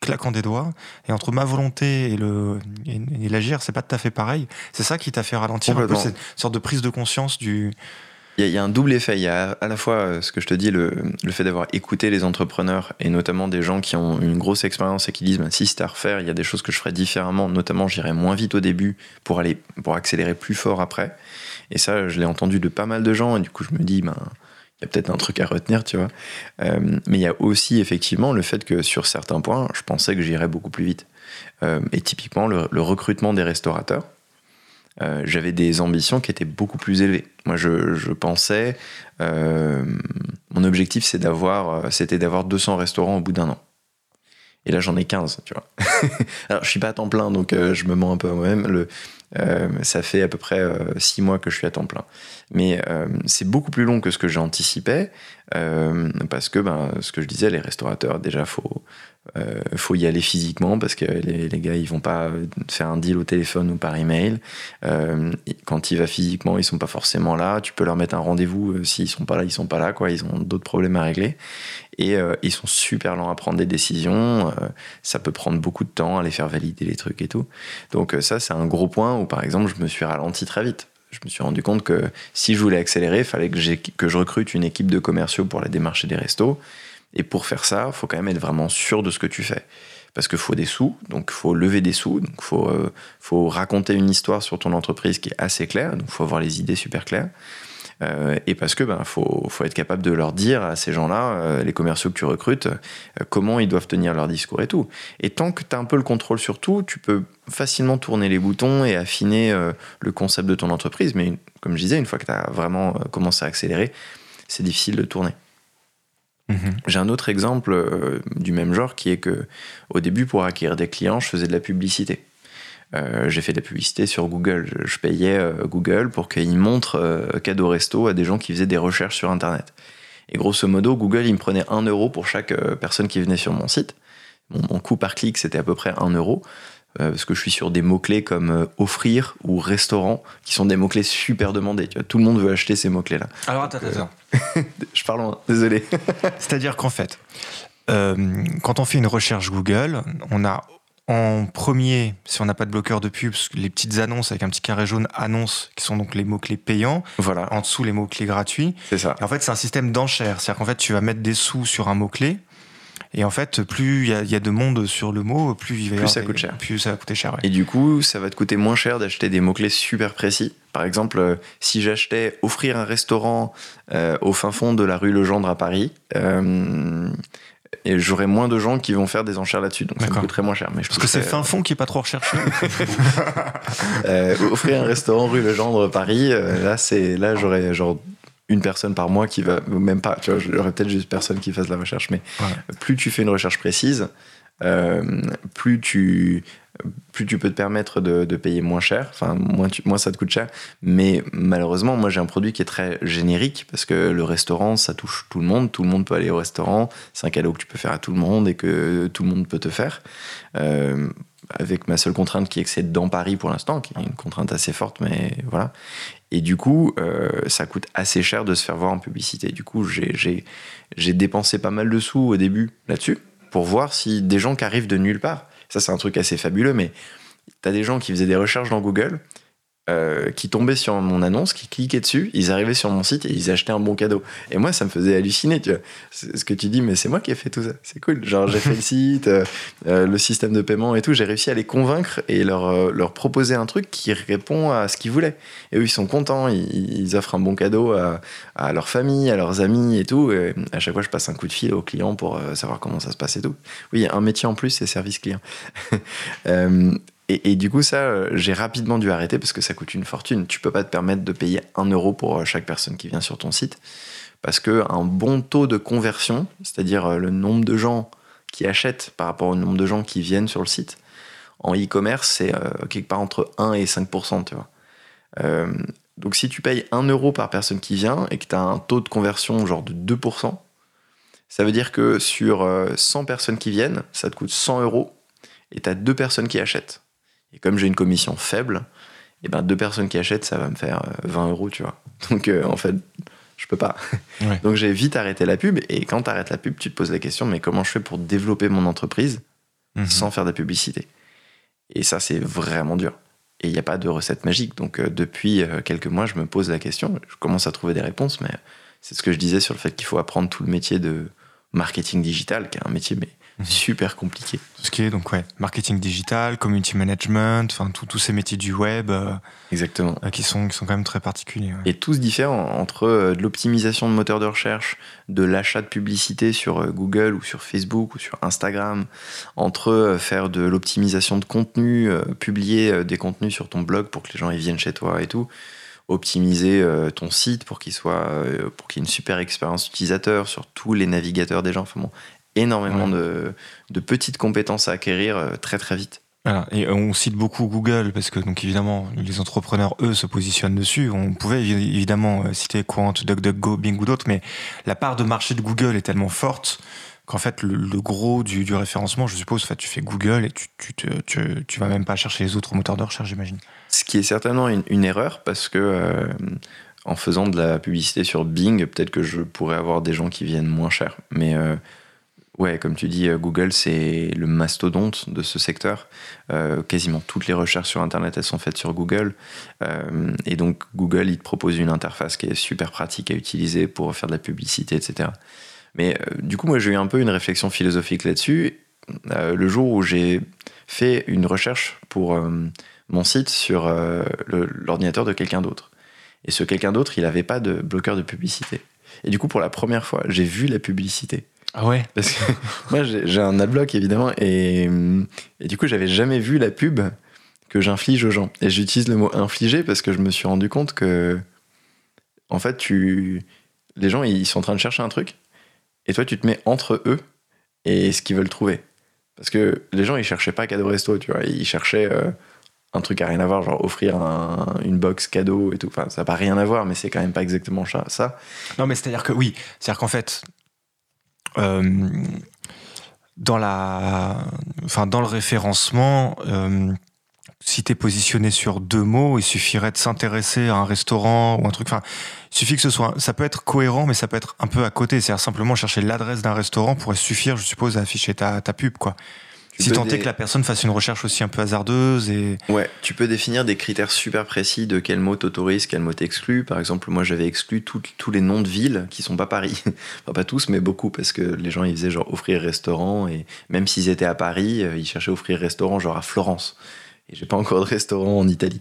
claquant des doigts et entre ma volonté et le et, et l'agir c'est pas tout à fait pareil c'est ça qui t'a fait ralentir un peu cette sorte de prise de conscience du Il y, a- il y a un double effet. Il y a à la fois euh, ce que je te dis, le, le fait d'avoir écouté les entrepreneurs et notamment des gens qui ont une grosse expérience et qui disent bah, si c'était à refaire, il y a des choses que je ferais différemment. Notamment, j'irais moins vite au début pour aller pour accélérer plus fort après. Et ça, je l'ai entendu de pas mal de gens et du coup, je me dis ben il y a peut-être un truc à retenir, tu vois. Euh, mais il y a aussi effectivement le fait que sur certains points, je pensais que j'irais beaucoup plus vite. Euh, et typiquement, le, recrutement des restaurateurs. Euh, j'avais des ambitions qui étaient beaucoup plus élevées. Moi, je, pensais, mon objectif, c'était d'avoir 200 restaurants au bout d'un an. Et là, j'en ai 15, tu vois. Alors, je suis pas à temps plein, donc je me mens un peu à moi-même. Euh, ça fait à peu près euh, six mois que je suis à temps plein. Mais euh, c'est beaucoup plus long que ce que j'anticipais, parce que, ben, ce que je disais, les restaurateurs, déjà, faut, faut y aller physiquement, parce que les, gars, ils vont pas faire un deal au téléphone ou par email. quand ils va physiquement, ils sont pas forcément là. Tu peux leur mettre un rendez-vous. S'ils sont pas là, ils sont pas là. Quoi. Ils ont d'autres problèmes à régler. Et ils sont super lents à prendre des décisions. ça peut prendre beaucoup de temps à les faire valider les trucs et tout. Donc ça, c'est un gros point où, par exemple, je me suis ralenti très vite. Je me suis rendu compte que si je voulais accélérer, il fallait que, que je recrute une équipe de commerciaux pour la démarcher des restos. Et pour faire ça, faut quand même être vraiment sûr de ce que tu fais. Parce qu'il faut des sous, donc il faut lever des sous, donc il faut, euh, faut raconter une histoire sur ton entreprise qui est assez claire, donc il faut avoir les idées super claires. Euh, et parce que ben faut, faut, être capable de leur dire à ces gens-là, euh, les commerciaux que tu recrutes, comment ils doivent tenir leur discours et tout. Et tant que tu as un peu le contrôle sur tout, tu peux facilement tourner les boutons et affiner le concept de ton entreprise. Mais comme je disais, une fois que tu as vraiment commencé à accélérer, c'est difficile de tourner. Mhm. J'ai un autre exemple du même genre qui est que au début, pour acquérir des clients, je faisais de la publicité. Euh, j'ai fait de la publicité sur Google. Je, payais euh, Google pour qu'il montre euh, cadeau resto à des gens qui faisaient des recherches sur Internet. Et grosso modo, Google, il me prenait 1 euro pour chaque personne qui venait sur mon site. Mon, coût par clic, c'était à peu près 1 euro. parce que je suis sur des mots-clés comme offrir ou restaurant, qui sont des mots-clés super demandés. Tu vois, tout le monde veut acheter ces mots-clés-là. Alors attends, attends. je parle loin, désolé. C'est-à-dire qu'en fait, quand on fait une recherche Google, on a en premier, si on n'a pas de bloqueur de pub, les petites annonces avec un petit carré jaune annonces, qui sont donc les mots-clés payants. Voilà. En dessous, les mots-clés gratuits. C'est ça. en fait, c'est un système d'enchères. C'est-à-dire qu'en fait, tu vas mettre des sous sur un mot-clé. Et en fait, plus il y, a de monde sur le mot, plus il va plus ça coûte cher. Plus ça va coûter cher. Et du coup, ça va te coûter moins cher d'acheter des mots-clés super précis. Par exemple, euh, si j'achetais offrir un restaurant euh, au fin fond de la rue Legendre à Paris, euh, et j'aurai moins de gens qui vont faire des enchères là-dessus. Donc ça me coûterait moins cher. Mais Parce que c'est fin fond qui est pas trop recherché. euh, offrir un restaurant rue Legendre Paris, là c'est là j'aurais genre une personne par mois qui va même pas. Tu vois, j'aurais peut-être juste personne qui fasse la recherche. Mais plus tu fais une recherche précise, euh, plus tu plus tu peux te permettre de, payer moins cher, enfin moins, moins ça te coûte cher. Mais malheureusement, moi j'ai un produit qui est très générique parce que le restaurant, ça touche tout le monde, tout le monde peut aller au restaurant, c'est un cadeau que tu peux faire à tout le monde et que tout le monde peut te faire. Euh, avec ma seule contrainte qui est que c'est dans Paris pour l'instant, qui est une contrainte assez forte, mais voilà. Et du coup, euh, ça coûte assez cher de se faire voir en publicité. Du coup, j'ai dépensé pas mal de sous au début là-dessus pour voir si des gens qui arrivent de nulle part, ça c'est un truc assez fabuleux, mais tu as des gens qui faisaient des recherches dans Google, euh, qui tombaient sur mon annonce, qui cliquaient dessus, ils arrivaient sur mon site et ils achetaient un bon cadeau. Et moi, ça me faisait halluciner, tu vois. Ce que tu dis, mais c'est moi qui ai fait tout ça. C'est cool. Genre, j'ai fait le site, euh, euh, le système de paiement et tout. J'ai réussi à les convaincre et leur, leur proposer un truc qui répond à ce qu'ils voulaient. Et eux, ils sont contents. Ils, offrent un bon cadeau à, leur famille, à leurs amis et tout. Et à chaque fois, je passe un coup de fil au client pour savoir comment ça se passe et tout. Oui, un métier en plus, c'est service client. Et, du coup, ça, euh, j'ai rapidement dû arrêter parce que ça coûte une fortune. Tu peux pas te permettre de payer un euro pour euh, chaque personne qui vient sur ton site. Parce qu'un bon taux de conversion, c'est-à-dire euh, le nombre de gens qui achètent par rapport au nombre de gens qui viennent sur le site, en e-commerce, c'est quelque part entre 1 et 5%. Tu vois. donc si tu payes 1 euro par personne qui vient et que tu as un taux de conversion genre de 2%, ça veut dire que sur 100 personnes qui viennent, ça te coûte 100 euros et tu as deux personnes qui achètent. Et comme j'ai une commission faible, et eh ben deux personnes qui achètent, ça va me faire 20 euh, euros, tu vois. Donc euh, en fait, je peux pas. Donc j'ai vite arrêté la pub. Et quand tu arrêtes la pub, tu te poses la question, mais comment je fais pour développer mon entreprise mhm. sans faire de la publicité? Et ça, c'est vraiment dur. Et il n'y a pas de recette magique. Donc euh, depuis quelques mois, je me pose la question. Je commence à trouver des réponses, mais c'est ce que je disais sur le fait qu'il faut apprendre tout le métier de marketing digital, qui est un métier mais Mhm. super compliqué. Tout ce qui est donc ouais, marketing digital, community management, enfin tous ces métiers du web. Euh, Exactement. Euh, qui sont qui sont quand même très particuliers. Et tous différents entre euh, de l'optimisation de moteurs de recherche, de l'achat de publicité sur Google ou sur Facebook ou sur Instagram, entre faire de l'optimisation de contenu, publier des contenus sur ton blog pour que les gens y viennent chez toi et tout optimiser ton site pour qu'il soit pour qu'il y ait une super expérience utilisateur sur tous les navigateurs des gens. Enfin bon, énormément de, petites compétences à acquérir euh, très très vite. Voilà. Et on cite beaucoup Google parce que, donc évidemment, les entrepreneurs, eux, se positionnent dessus. On pouvait évidemment euh, citer Quant, DuckDuckGo, Bing ou d'autres, mais la part de marché de Google est tellement forte qu'en fait, le, gros du, du, référencement, je suppose, tu fais Google et tu, tu, tu, tu, vas même pas chercher les autres moteurs de recherche, j'imagine. Ce qui est certainement une, une erreur parce que. Euh, en faisant de la publicité sur Bing, peut-être que je pourrais avoir des gens qui viennent moins cher. Mais euh, Ouais, comme tu dis, euh, Google, c'est le mastodonte de ce secteur. Euh, quasiment toutes les recherches sur Internet, elles sont faites sur Google. Euh, et donc, Google, il te propose une interface qui est super pratique à utiliser pour faire de la publicité, etc. Mais du coup, moi, j'ai eu un peu une réflexion philosophique là-dessus. le jour où j'ai fait une recherche pour mon site sur l'ordinateur de quelqu'un d'autre. Et ce quelqu'un d'autre, il n'avait pas de bloqueur de publicité. Et du coup, pour la première fois, j'ai vu la publicité. Ah ouais? Parce que moi, j'ai un adblock, évidemment, et, et du coup, j'avais jamais vu la pub que j'inflige aux gens. Et j'utilise le mot infliger parce que je me suis rendu compte que, en fait, tu, les gens, ils sont en train de chercher un truc, et toi, tu te mets entre eux et ce qu'ils veulent trouver. Parce que les gens, ils cherchaient pas cadeau resto, tu vois, ils cherchaient euh, un truc à rien à voir, genre offrir une box cadeau et tout. Enfin, ça n'a pas rien à voir, mais c'est quand même pas exactement ça. Non, mais c'est-à-dire que oui, c'est-à-dire qu'en fait, dans, la, enfin, dans le référencement, euh, si tu es positionné sur deux mots, il suffirait de s'intéresser à un restaurant ou un truc. Enfin, il suffit que ce soit. Ça peut être cohérent, mais ça peut être un peu à côté. C'est-à-dire simplement chercher l'adresse d'un restaurant pourrait suffire, je suppose, à afficher ta, ta pub, quoi si tant est que la personne fasse une recherche aussi un peu hasardeuse et ouais tu peux définir des critères super précis de quel mot t'autorise quel mot t'exclut par exemple moi j'avais exclu tous les noms de villes qui sont pas Paris. Enfin pas tous mais beaucoup parce que les gens ils faisaient genre offrir restaurant et même s'ils étaient à Paris euh, ils cherchaient offrir restaurant genre à Florence. Et j'ai pas encore de restaurant en Italie.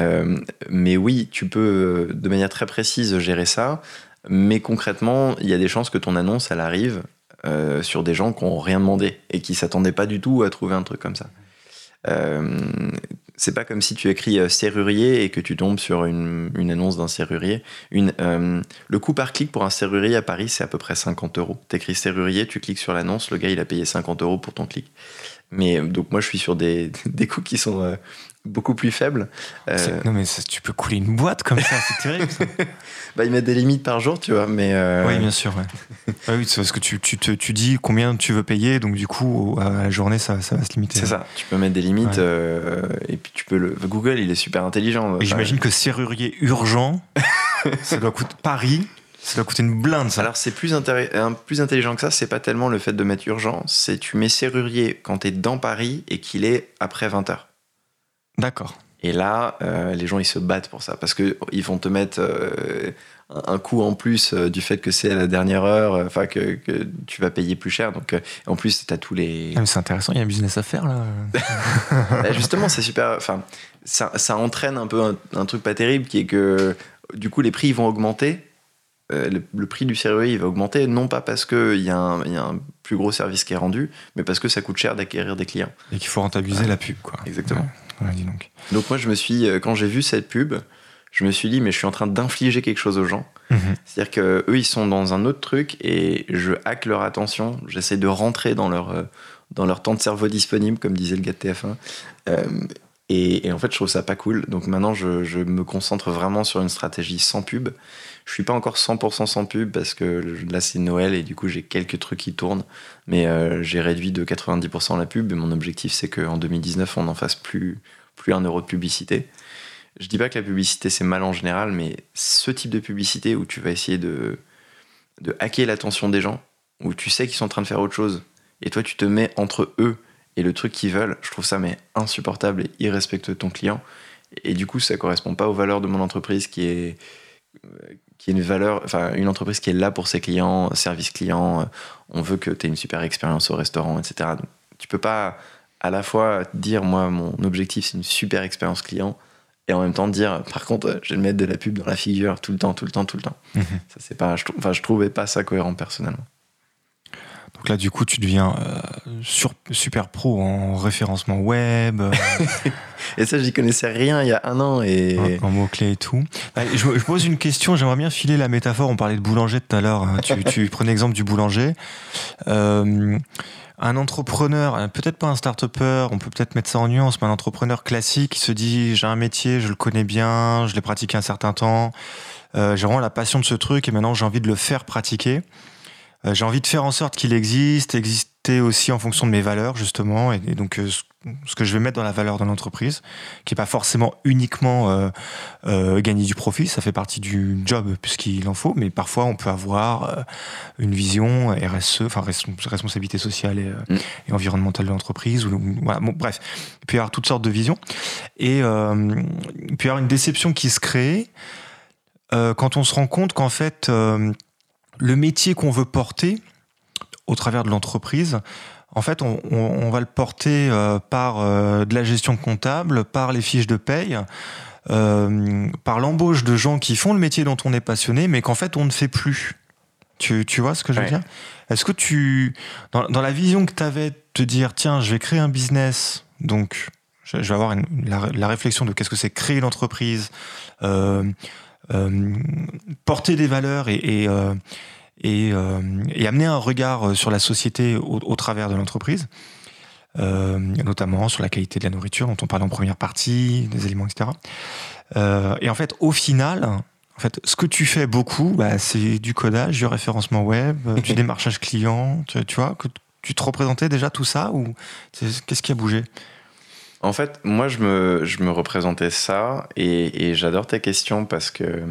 Euh, mais oui tu peux euh, de manière très précise gérer ça. Mais concrètement, il y a des chances que ton annonce, elle arrive euh, sur des gens qui n'ont rien demandé et qui s'attendaient pas du tout à trouver un truc comme ça. Euh, c'est pas comme si tu écris euh, serrurier et que tu tombes sur une, annonce d'un serrurier. Une, le coût par clic pour un serrurier à Paris, c'est à peu près 50 euros. Tu écris serrurier, tu cliques sur l'annonce, le gars il a payé 50 euros pour ton clic. Mais donc moi je suis sur des, des coûts qui sont beaucoup plus faible. Euh, non, mais tu peux couler une boîte comme ça, c'est terrible. bah, ils mettent des limites par jour, tu vois. Mais euh, Oui, bien sûr. Ouais. oui, c'est parce que tu, tu, te, tu dis combien tu veux payer, donc du coup, à la journée, ça, ça va se limiter. C'est ça, tu peux mettre des limites euh, et puis tu peux le. Google, il est super intelligent. J'imagine que serrurier urgent, ça doit coûter Paris. Ça doit coûter une blinde, ça. Alors, c'est plus, plus intelligent que ça. C'est pas tellement le fait de mettre urgent. C'est tu mets serrurier quand tu es dans Paris et qu'il est après 20h. D'accord. Et là, euh, les gens, ils se battent pour ça. Parce qu'ils vont te mettre euh, un coût en plus euh, du fait que c'est à la dernière heure, enfin, que, tu vas payer plus cher. Donc, en plus, tu as tous les. Ah, c'est intéressant, il y a un business à faire, là. Bah, justement, c'est super. Enfin, ça, ça, entraîne un peu un, truc pas terrible qui est que, du coup, les prix vont augmenter. Le, prix du serrurier il va augmenter, non pas parce qu'il y, y, a un plus gros service qui est rendu, mais parce que ça coûte cher d'acquérir des clients. Et qu'il faut rentabiliser la pub, quoi. Exactement donc. donc moi je me suis, euh, quand j'ai vu cette pub, je me suis dit mais je suis en train d'infliger quelque chose aux gens. Mhm. C'est-à-dire que eux ils sont dans un autre truc et je hack leur attention, j'essaie de rentrer dans leur euh, dans leur temps de cerveau disponible comme disait le gars de TF1. Euh, et, en fait je trouve ça pas cool. Donc maintenant je, je, me concentre vraiment sur une stratégie sans pub. Je suis pas encore 100% sans pub parce que là c'est Noël et du coup j'ai quelques trucs qui tournent. Mais j'ai réduit de 90% la pub mon objectif c'est qu'en 2019 on n'en fasse plus plus un euro de publicité. Je dis pas que la publicité c'est mal en général, mais ce type de publicité où tu vas essayer de, de hacker l'attention des gens, où tu sais qu'ils sont en train de faire autre chose, et toi tu te mets entre eux et le truc qu'ils veulent, je trouve ça mais insupportable et irrespectueux de ton client. Et du coup, ça correspond pas aux valeurs de mon entreprise qui est qui est une valeur, enfin une entreprise qui est là pour ses clients, service client. On veut que tu aies une super expérience au restaurant, etc. Donc, tu peux pas à la fois dire, moi, mon objectif, c'est une super expérience client, et en même temps dire, par contre, je vais mettre de la pub dans la figure tout le temps, tout le temps, tout le temps. Ça, c'est pas, je, enfin, je trouvais pas ça cohérent personnellement. Donc là, du coup, tu deviens euh, super pro en référencement web. Euh. et ça, j'y connaissais rien il y a un an. Et... En, mots-clés et tout. Je, je, pose une question, j'aimerais bien filer la métaphore. On parlait de boulanger tout à l'heure. Hein. Tu, tu prenais l'exemple du boulanger. Euh, un entrepreneur, peut-être pas un start-upper, on peut peut-être mettre ça en nuance, mais un entrepreneur classique qui se dit j'ai un métier, je le connais bien, je l'ai pratiqué un certain temps, j'ai vraiment la passion de ce truc et maintenant j'ai envie de le faire pratiquer. Euh, j'ai envie de faire en sorte qu'il existe, exister aussi en fonction de mes valeurs justement, et, donc euh, ce que je vais mettre dans la valeur de l'entreprise, qui est pas forcément uniquement euh, euh, gagner du profit, ça fait partie du job puisqu'il en faut, mais parfois on peut avoir euh, une vision RSE, enfin responsabilité sociale et, mm. et environnementale de l'entreprise, ou, voilà, bon, bref, il peut y avoir toutes sortes de visions, et il peut y avoir une déception qui se crée quand on se rend compte qu'en fait le métier qu'on veut porter au travers de l'entreprise, en fait, on, on, va le porter euh, par euh, de la gestion comptable, par les fiches de paye, euh, par l'embauche de gens qui font le métier dont on est passionné, mais qu'en fait, on ne fait plus. Tu, tu vois ce que je veux Ouais. dire? Est-ce que tu, dans, dans la vision que tu avais de te dire, tiens, je vais créer un business, donc je, je vais avoir une- la, la réflexion de qu'est-ce que c'est créer une entreprise, euh, porter des valeurs et, et, euh, et, euh, et amener un regard euh, sur la société au, au travers de l'entreprise, euh, notamment sur la qualité de la nourriture dont on parlait en première partie, des aliments, etc. Euh, et en fait, au final, en fait, ce que tu fais beaucoup, bah, c'est du codage, du référencement web, euh, du démarchage client. Tu, tu vois, que tu te représentais déjà tout ça ou qu'est-ce qui a bougé? En fait, moi, je me, je me représentais ça et, et j'adore ta question parce que.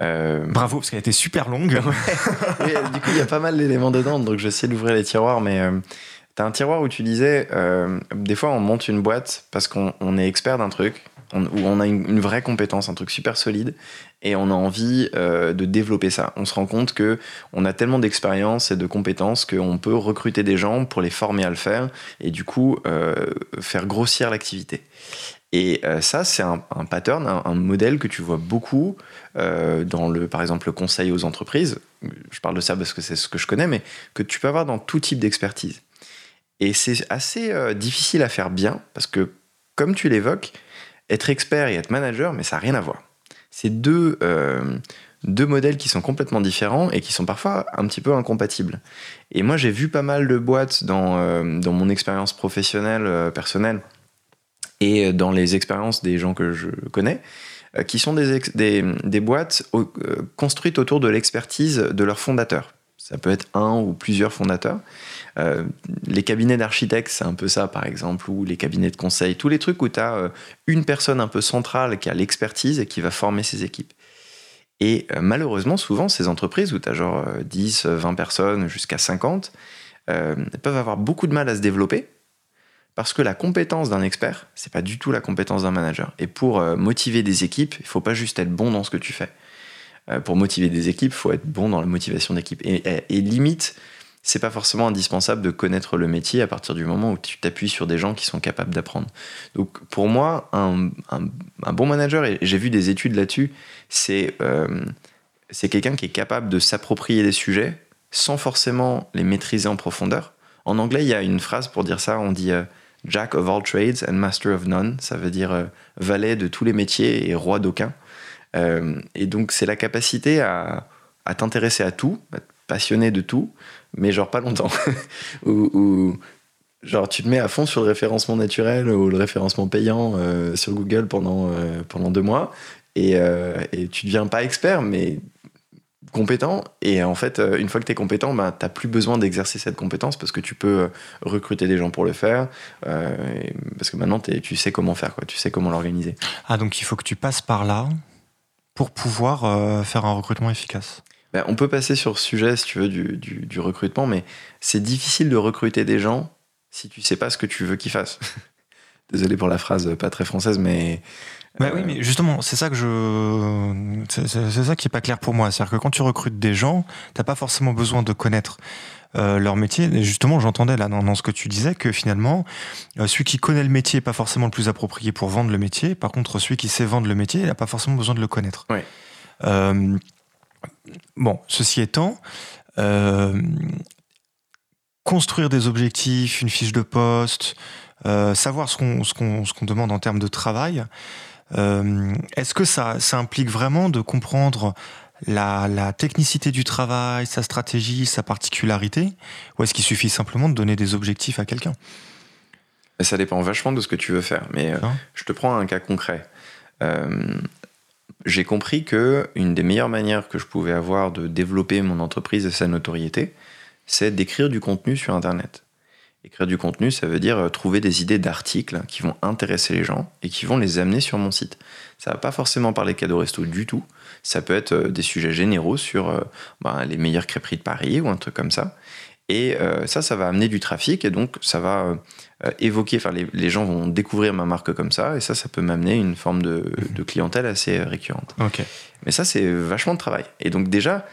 euh, Bravo, parce qu'elle était super longue. du coup, il y a pas mal d'éléments dedans, donc j'essaie d'ouvrir les tiroirs, mais euh, t'as un tiroir où tu disais, euh, des fois on monte une boîte parce qu'on on est expert d'un truc, on- où on a une, vraie compétence, un truc super solide, et on a envie euh, de développer ça. On se rend compte que on a tellement d'expérience et de compétences qu'on peut recruter des gens pour les former à le faire, et du coup euh, faire grossir l'activité. Et euh, ça, c'est un, pattern, un, modèle que tu vois beaucoup dans le, par exemple, le conseil aux entreprises. Je parle de ça parce que c'est ce que je connais, mais que tu peux avoir dans tout type d'expertise. Et c'est assez difficile à faire bien parce que, comme tu l'évoques, être expert et être manager, mais ça n'a rien à voir. C'est deux, euh, deux modèles qui sont complètement différents et qui sont parfois un petit peu incompatibles. Et moi, j'ai vu pas mal de boîtes dans, euh, dans mon expérience professionnelle, euh, personnelle, et dans les expériences des gens que je connais, qui sont des, des, des boîtes construites autour de l'expertise de leurs fondateurs. Ça peut être un ou plusieurs fondateurs. Euh, les cabinets d'architectes, c'est un peu ça, par exemple, ou les cabinets de conseil, tous les trucs où tu as une personne un peu centrale qui a l'expertise et qui va former ses équipes. Et euh, malheureusement, souvent, ces entreprises où tu as genre euh, 10, euh, 20 personnes, jusqu'à 50, euh, elles peuvent avoir beaucoup de mal à se développer parce que la compétence d'un expert, c'est pas du tout la compétence d'un manager. Et pour euh, motiver des équipes, il faut pas juste être bon dans ce que tu fais. Euh, pour motiver des équipes, il faut être bon dans la motivation d'équipe. Et, et- limite, c'est pas forcément indispensable de connaître le métier à partir du moment où tu t'appuies sur des gens qui sont capables d'apprendre. Donc pour moi, un, bon manager, et j'ai vu des études là-dessus, c'est euh, quelqu'un qui est capable de s'approprier des sujets sans forcément les maîtriser en profondeur. En anglais, il y a une phrase pour dire ça, on dit euh, Jack of all trades and master of none. Ça veut dire euh, valet de tous les métiers et roi d'aucun. Euh, et donc, c'est la capacité à, à t'intéresser à tout, à être passionné de tout, mais genre pas longtemps. ou, genre tu te mets à fond sur le référencement naturel ou le référencement payant euh, sur Google pendant, euh, pendant deux mois et, et tu deviens pas expert, mais compétent. Et en fait, une fois que tu es compétent, bah, tu plus besoin d'exercer cette compétence parce que tu peux recruter des gens pour le faire. parce que maintenant, tu sais comment faire, quoi. tu sais comment l'organiser. Ah, donc il faut que tu passes par là pour pouvoir euh, faire un recrutement efficace. Ben, on peut passer sur ce sujet, si tu veux, du, du- du recrutement, mais c'est difficile de recruter des gens si tu sais pas ce que tu veux qu'ils fassent. Désolé pour la phrase pas très française, mais. Euh, oui, mais justement, c'est ça que je, c'est ça qui est pas clair pour moi. C'est-à-dire que quand tu recrutes des gens, t'as pas forcément besoin de connaître euh, leur métier. Et justement, j'entendais là dans, dans ce que tu disais que finalement, euh, celui qui connaît le métier est pas forcément le plus approprié pour vendre le métier. Par contre, celui qui sait vendre le métier, il a pas forcément besoin de le connaître. Ouais. Euh, bon, ceci étant. euh, construire des objectifs, une fiche de poste, savoir ce qu'on demande en termes de travail, euh, est-ce que ça, ça implique vraiment de comprendre la, la technicité du travail, sa stratégie, sa particularité Ou est-ce qu'il suffit simplement de donner des objectifs à quelqu'un? Ça dépend vachement de ce que tu veux faire. Mais euh, je te prends un cas concret. Euh, J'ai compris que une des meilleures manières que je pouvais avoir de développer mon entreprise et sa notoriété, c'est d'écrire du contenu sur Internet. Écrire du contenu, ça veut dire euh, trouver des idées d'articles qui vont intéresser les gens et qui vont les amener sur mon site. Ça va pas forcément parler cadeau resto du tout. Ça peut être euh, des sujets généraux sur euh, ben, les meilleures crêperies de Paris ou un truc comme ça. Et euh, ça, ça va amener du trafic et donc ça va euh, évoquer, enfin les, les gens vont découvrir ma marque comme ça et ça, ça peut m'amener une forme de, de clientèle assez récurrente. Ok. Mais ça, c'est vachement de travail. Et donc déjà,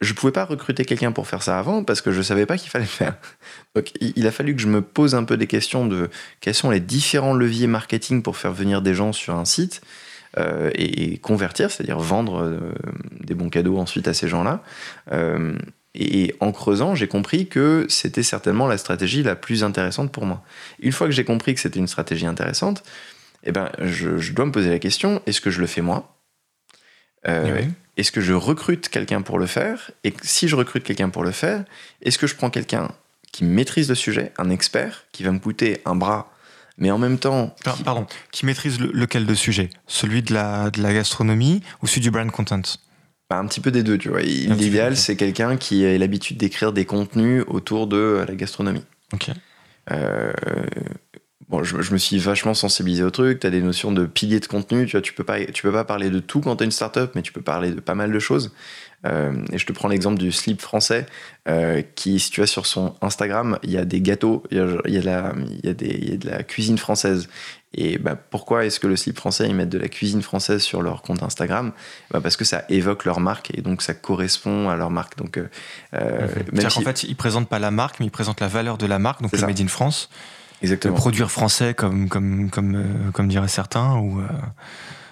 je pouvais pas recruter quelqu'un pour faire ça avant parce que je savais pas qu'il fallait le faire. Donc il a fallu que je me pose un peu des questions de quels sont les différents leviers marketing pour faire venir des gens sur un site euh, et, et convertir, c'est-à-dire vendre euh, des bons cadeaux ensuite à ces gens-là. Euh, et en creusant, j'ai compris que c'était certainement la stratégie la plus intéressante pour moi. Une fois que j'ai compris que c'était une stratégie intéressante, eh ben, je, je dois me poser la question est-ce que je le fais moi? Oui. Est-ce que je recrute quelqu'un pour le faire? Et si je recrute quelqu'un pour le faire, est-ce que je prends quelqu'un qui maîtrise le sujet, un expert, qui va me coûter un bras, mais en même temps. Qui- Pardon, qui maîtrise le- lequel de sujet Celui de la, de la gastronomie ou celui du brand content? Bah, un petit peu des deux, tu vois. L'idéal, c'est quelqu'un qui a l'habitude d'écrire des contenus autour de la gastronomie. Ok. Euh, bon, je, je me suis vachement sensibilisé au truc. Tu as des notions de piliers de contenu. Tu vois, tu peux pas, tu peux pas parler de tout quand tu es une startup, mais tu peux parler de pas mal de choses. Euh, et je te prends l'exemple du slip français, euh, qui, si tu vas sur son Instagram, il y a des gâteaux, il y a, il y a de la- il y a des- il y a de la cuisine française. Et bah, pourquoi est-ce que le slip français, ils mettent de la cuisine française sur leur compte Instagram? Bah, Parce que ça évoque leur marque et donc ça correspond à leur marque. Donc, euh, euh, même C'est-à-dire si- qu'en fait, ils présentent pas la marque, mais ils présentent la valeur de la marque, donc le ça. Made in France, le Exactement. produire français, comme, comme, comme, euh, comme diraient certains. Ou, euh,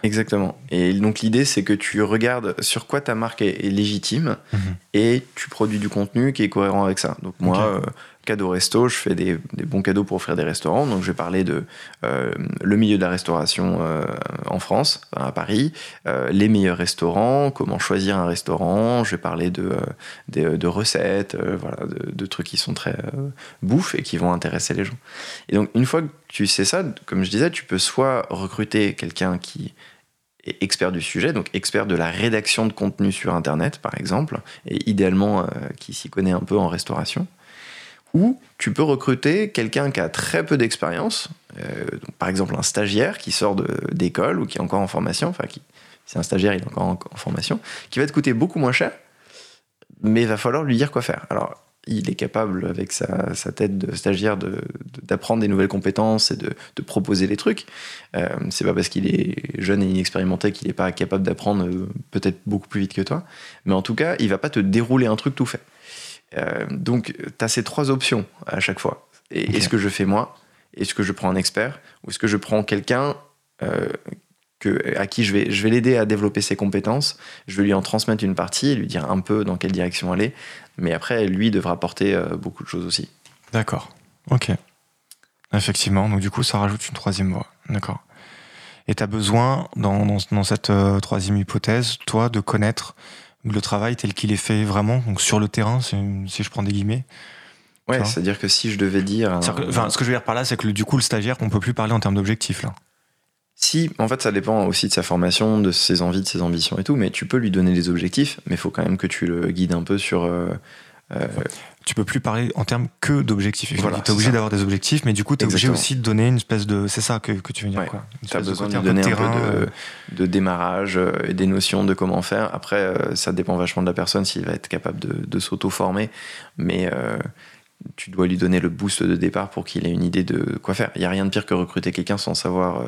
Exactement. Et donc l'idée, c'est que tu regardes sur quoi ta marque est, est légitime Mhm. et tu produis du contenu qui est cohérent avec ça. Donc moi, euh, cadeau resto, je fais des, des bons cadeaux pour offrir des restaurants. Donc je vais parler de euh, le milieu de la restauration euh, en France, à Paris, les meilleurs restaurants, comment choisir un restaurant. Je vais parler de, de recettes, voilà, de, de trucs qui sont très euh, bouffe et qui vont intéresser les gens. Et donc une fois que tu sais ça, comme je disais, tu peux soit recruter quelqu'un qui expert du sujet, donc expert de la rédaction de contenu sur Internet, par exemple, et idéalement euh, qui s'y connaît un peu en restauration. Ou tu peux recruter quelqu'un qui a très peu d'expérience, euh, par exemple un stagiaire qui sort d'école ou qui est encore en formation, enfin qui, c'est un stagiaire, il est encore en, en formation, qui va te coûter beaucoup moins cher, mais il va falloir lui dire quoi faire. Alors, il est capable, avec sa, sa tête de stagiaire, de- de- d'apprendre des nouvelles compétences et de, de proposer des trucs. Euh, c'est pas parce qu'il est jeune et inexpérimenté qu'il n'est pas capable d'apprendre euh, peut-être beaucoup plus vite que toi. Mais en tout cas, il va pas te dérouler un truc tout fait. Euh, donc, tu as ces trois options à chaque fois. Est-ce que je fais moi? Est-ce que je prends un expert? Ou est-ce que je prends quelqu'un euh, que, à qui je vais, je vais l'aider à développer ses compétences Je vais lui en transmettre une partie et lui dire un peu dans quelle direction aller. Mais après, lui devra porter euh, beaucoup de choses aussi. D'accord. Ok. Effectivement. Donc, du coup, ça rajoute une troisième voie. D'accord. Et tu as besoin, dans, dans, dans cette euh, troisième hypothèse, toi, de connaître le travail tel qu'il est fait vraiment, donc sur le terrain, si, si je prends des guillemets. Ouais, c'est-à-dire que si je devais dire. que- Enfin, ce que je veux dire par là, c'est que du coup, le stagiaire, on peut plus parler en termes d'objectifs, là. Si, en fait, ça dépend aussi de sa formation, de ses envies, de ses ambitions et tout, mais tu peux lui donner des objectifs, mais il faut quand même que tu le guides un peu sur. euh, euh, Tu peux plus parler en termes que d'objectifs. Voilà, tu es obligé d'avoir des objectifs, mais du coup, tu es obligé aussi de donner une espèce de. C'est ça que, que tu veux dire, Ouais. quoi. Une tu as espèce de besoin de donner un terrain, peu de, de démarrage euh, et des notions de comment faire. Après, euh, ça dépend vachement de la personne s'il va être capable de, de s'auto-former, mais euh, tu dois lui donner le boost de départ pour qu'il ait une idée de quoi faire. Il n'y a rien de pire que recruter quelqu'un sans savoir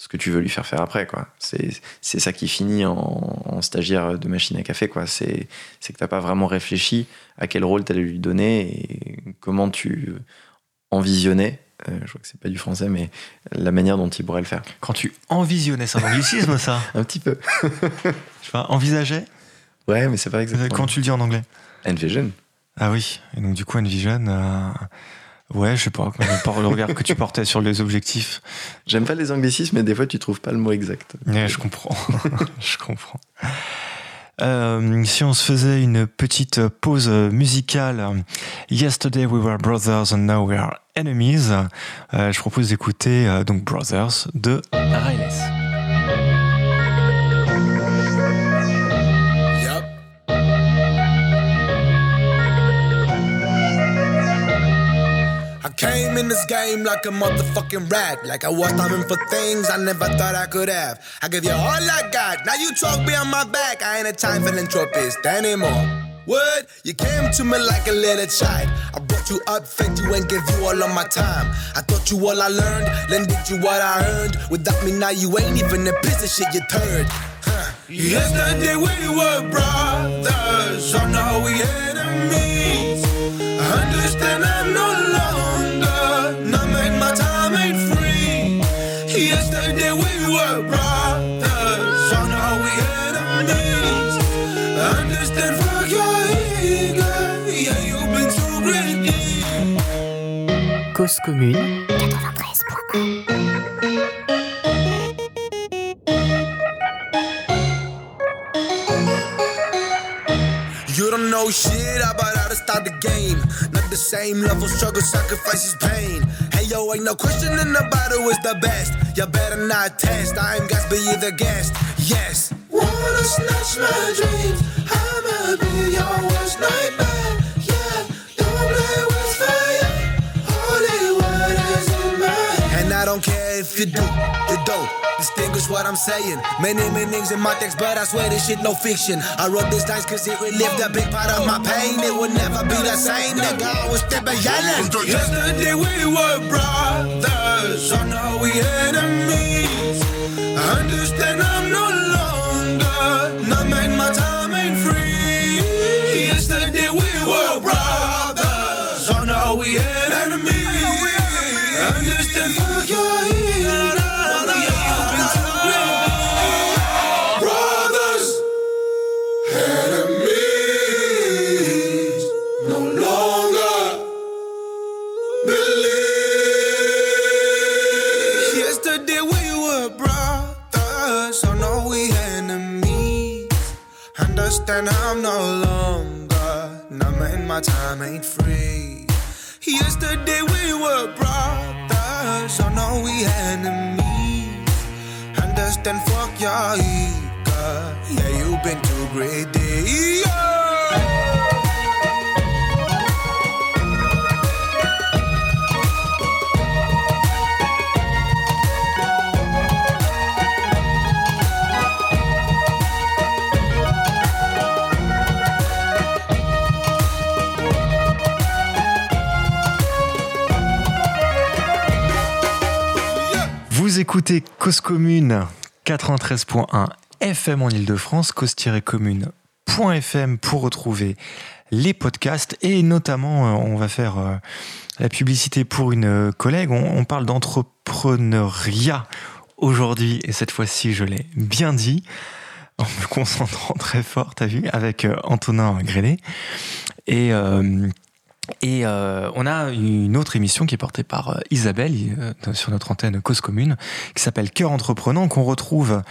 ce que tu veux lui faire faire après. quoi. C'est ça qui finit en, en stagiaire de machine à café. quoi. C'est que tu n'as pas vraiment réfléchi à quel rôle tu allais lui donner et comment tu envisionnais. euh, je crois que c'est pas du français, mais la manière dont il pourrait le faire. Quand tu envisionnais, c'est un anglicisme, ça. Un petit peu. Je pas, envisageais? Ouais, mais c'est pas exactement. Quand tu le dis en anglais? Envision. Ah oui, et donc du coup, Envision, euh, ouais, je sais pas, par le regard que tu portais sur les objectifs. J'aime pas les anglicismes, mais des fois tu trouves pas le mot exact. Ouais, je comprends, je comprends. Euh, si on se faisait une petite pause musicale, Yesterday we were brothers and now we are enemies, euh, je propose d'écouter euh, donc Brothers de Riles. Came in this game like a motherfucking rat. Like I was starving for things I never thought I could have. I give you all I got. Now you talk behind my back. I ain't a time philanthropist anymore. What? You came to me like a little child. I brought you up, fed you, and gave you all of my time. I taught you all I learned, lended you what I earned. Without me now, you ain't even a piece of shit, you turd. Huh. Yesterday we were brothers, so now we enemies. I understand I'm no Yesterday Cause commune 93.1 You don't know shit about how to start the game. Not the same level, struggle, sacrifices, pain. Hey yo, ain't no question in the battle is the best. You better not test. I'm Gatsby, you the guest. Yes. Wanna snatch my dreams? I'ma be your worst nightmare. If you do, you don't distinguish what I'm saying. Many meanings in my text, but I swear this shit no fiction. I wrote this lines cause it relived a big part of my pain. It would never be the same. Nigga, I was stepping yelling. Yesterday we were brothers, so now we enemies. I understand I'm no longer, not made my time Understand I'm no longer, numb in my time ain't free. Yesterday we were brothers, so now we enemies. Understand, fuck your ego. Yeah, you've been too greedy. Vous écoutez Cause Commune 93.1 FM en Ile-de-France, cause-commune.fm pour retrouver les podcasts et notamment euh, on va faire euh, la publicité pour une euh, collègue. On, parle d'entrepreneuriat aujourd'hui et cette fois-ci je l'ai bien dit en me concentrant très fort, t'as vu, avec Antonin Grélet. Et, et euh, on a une autre émission qui est portée par euh, Isabelle euh, sur notre antenne Cause Commune, qui s'appelle Cœur Entreprenant, qu'on retrouve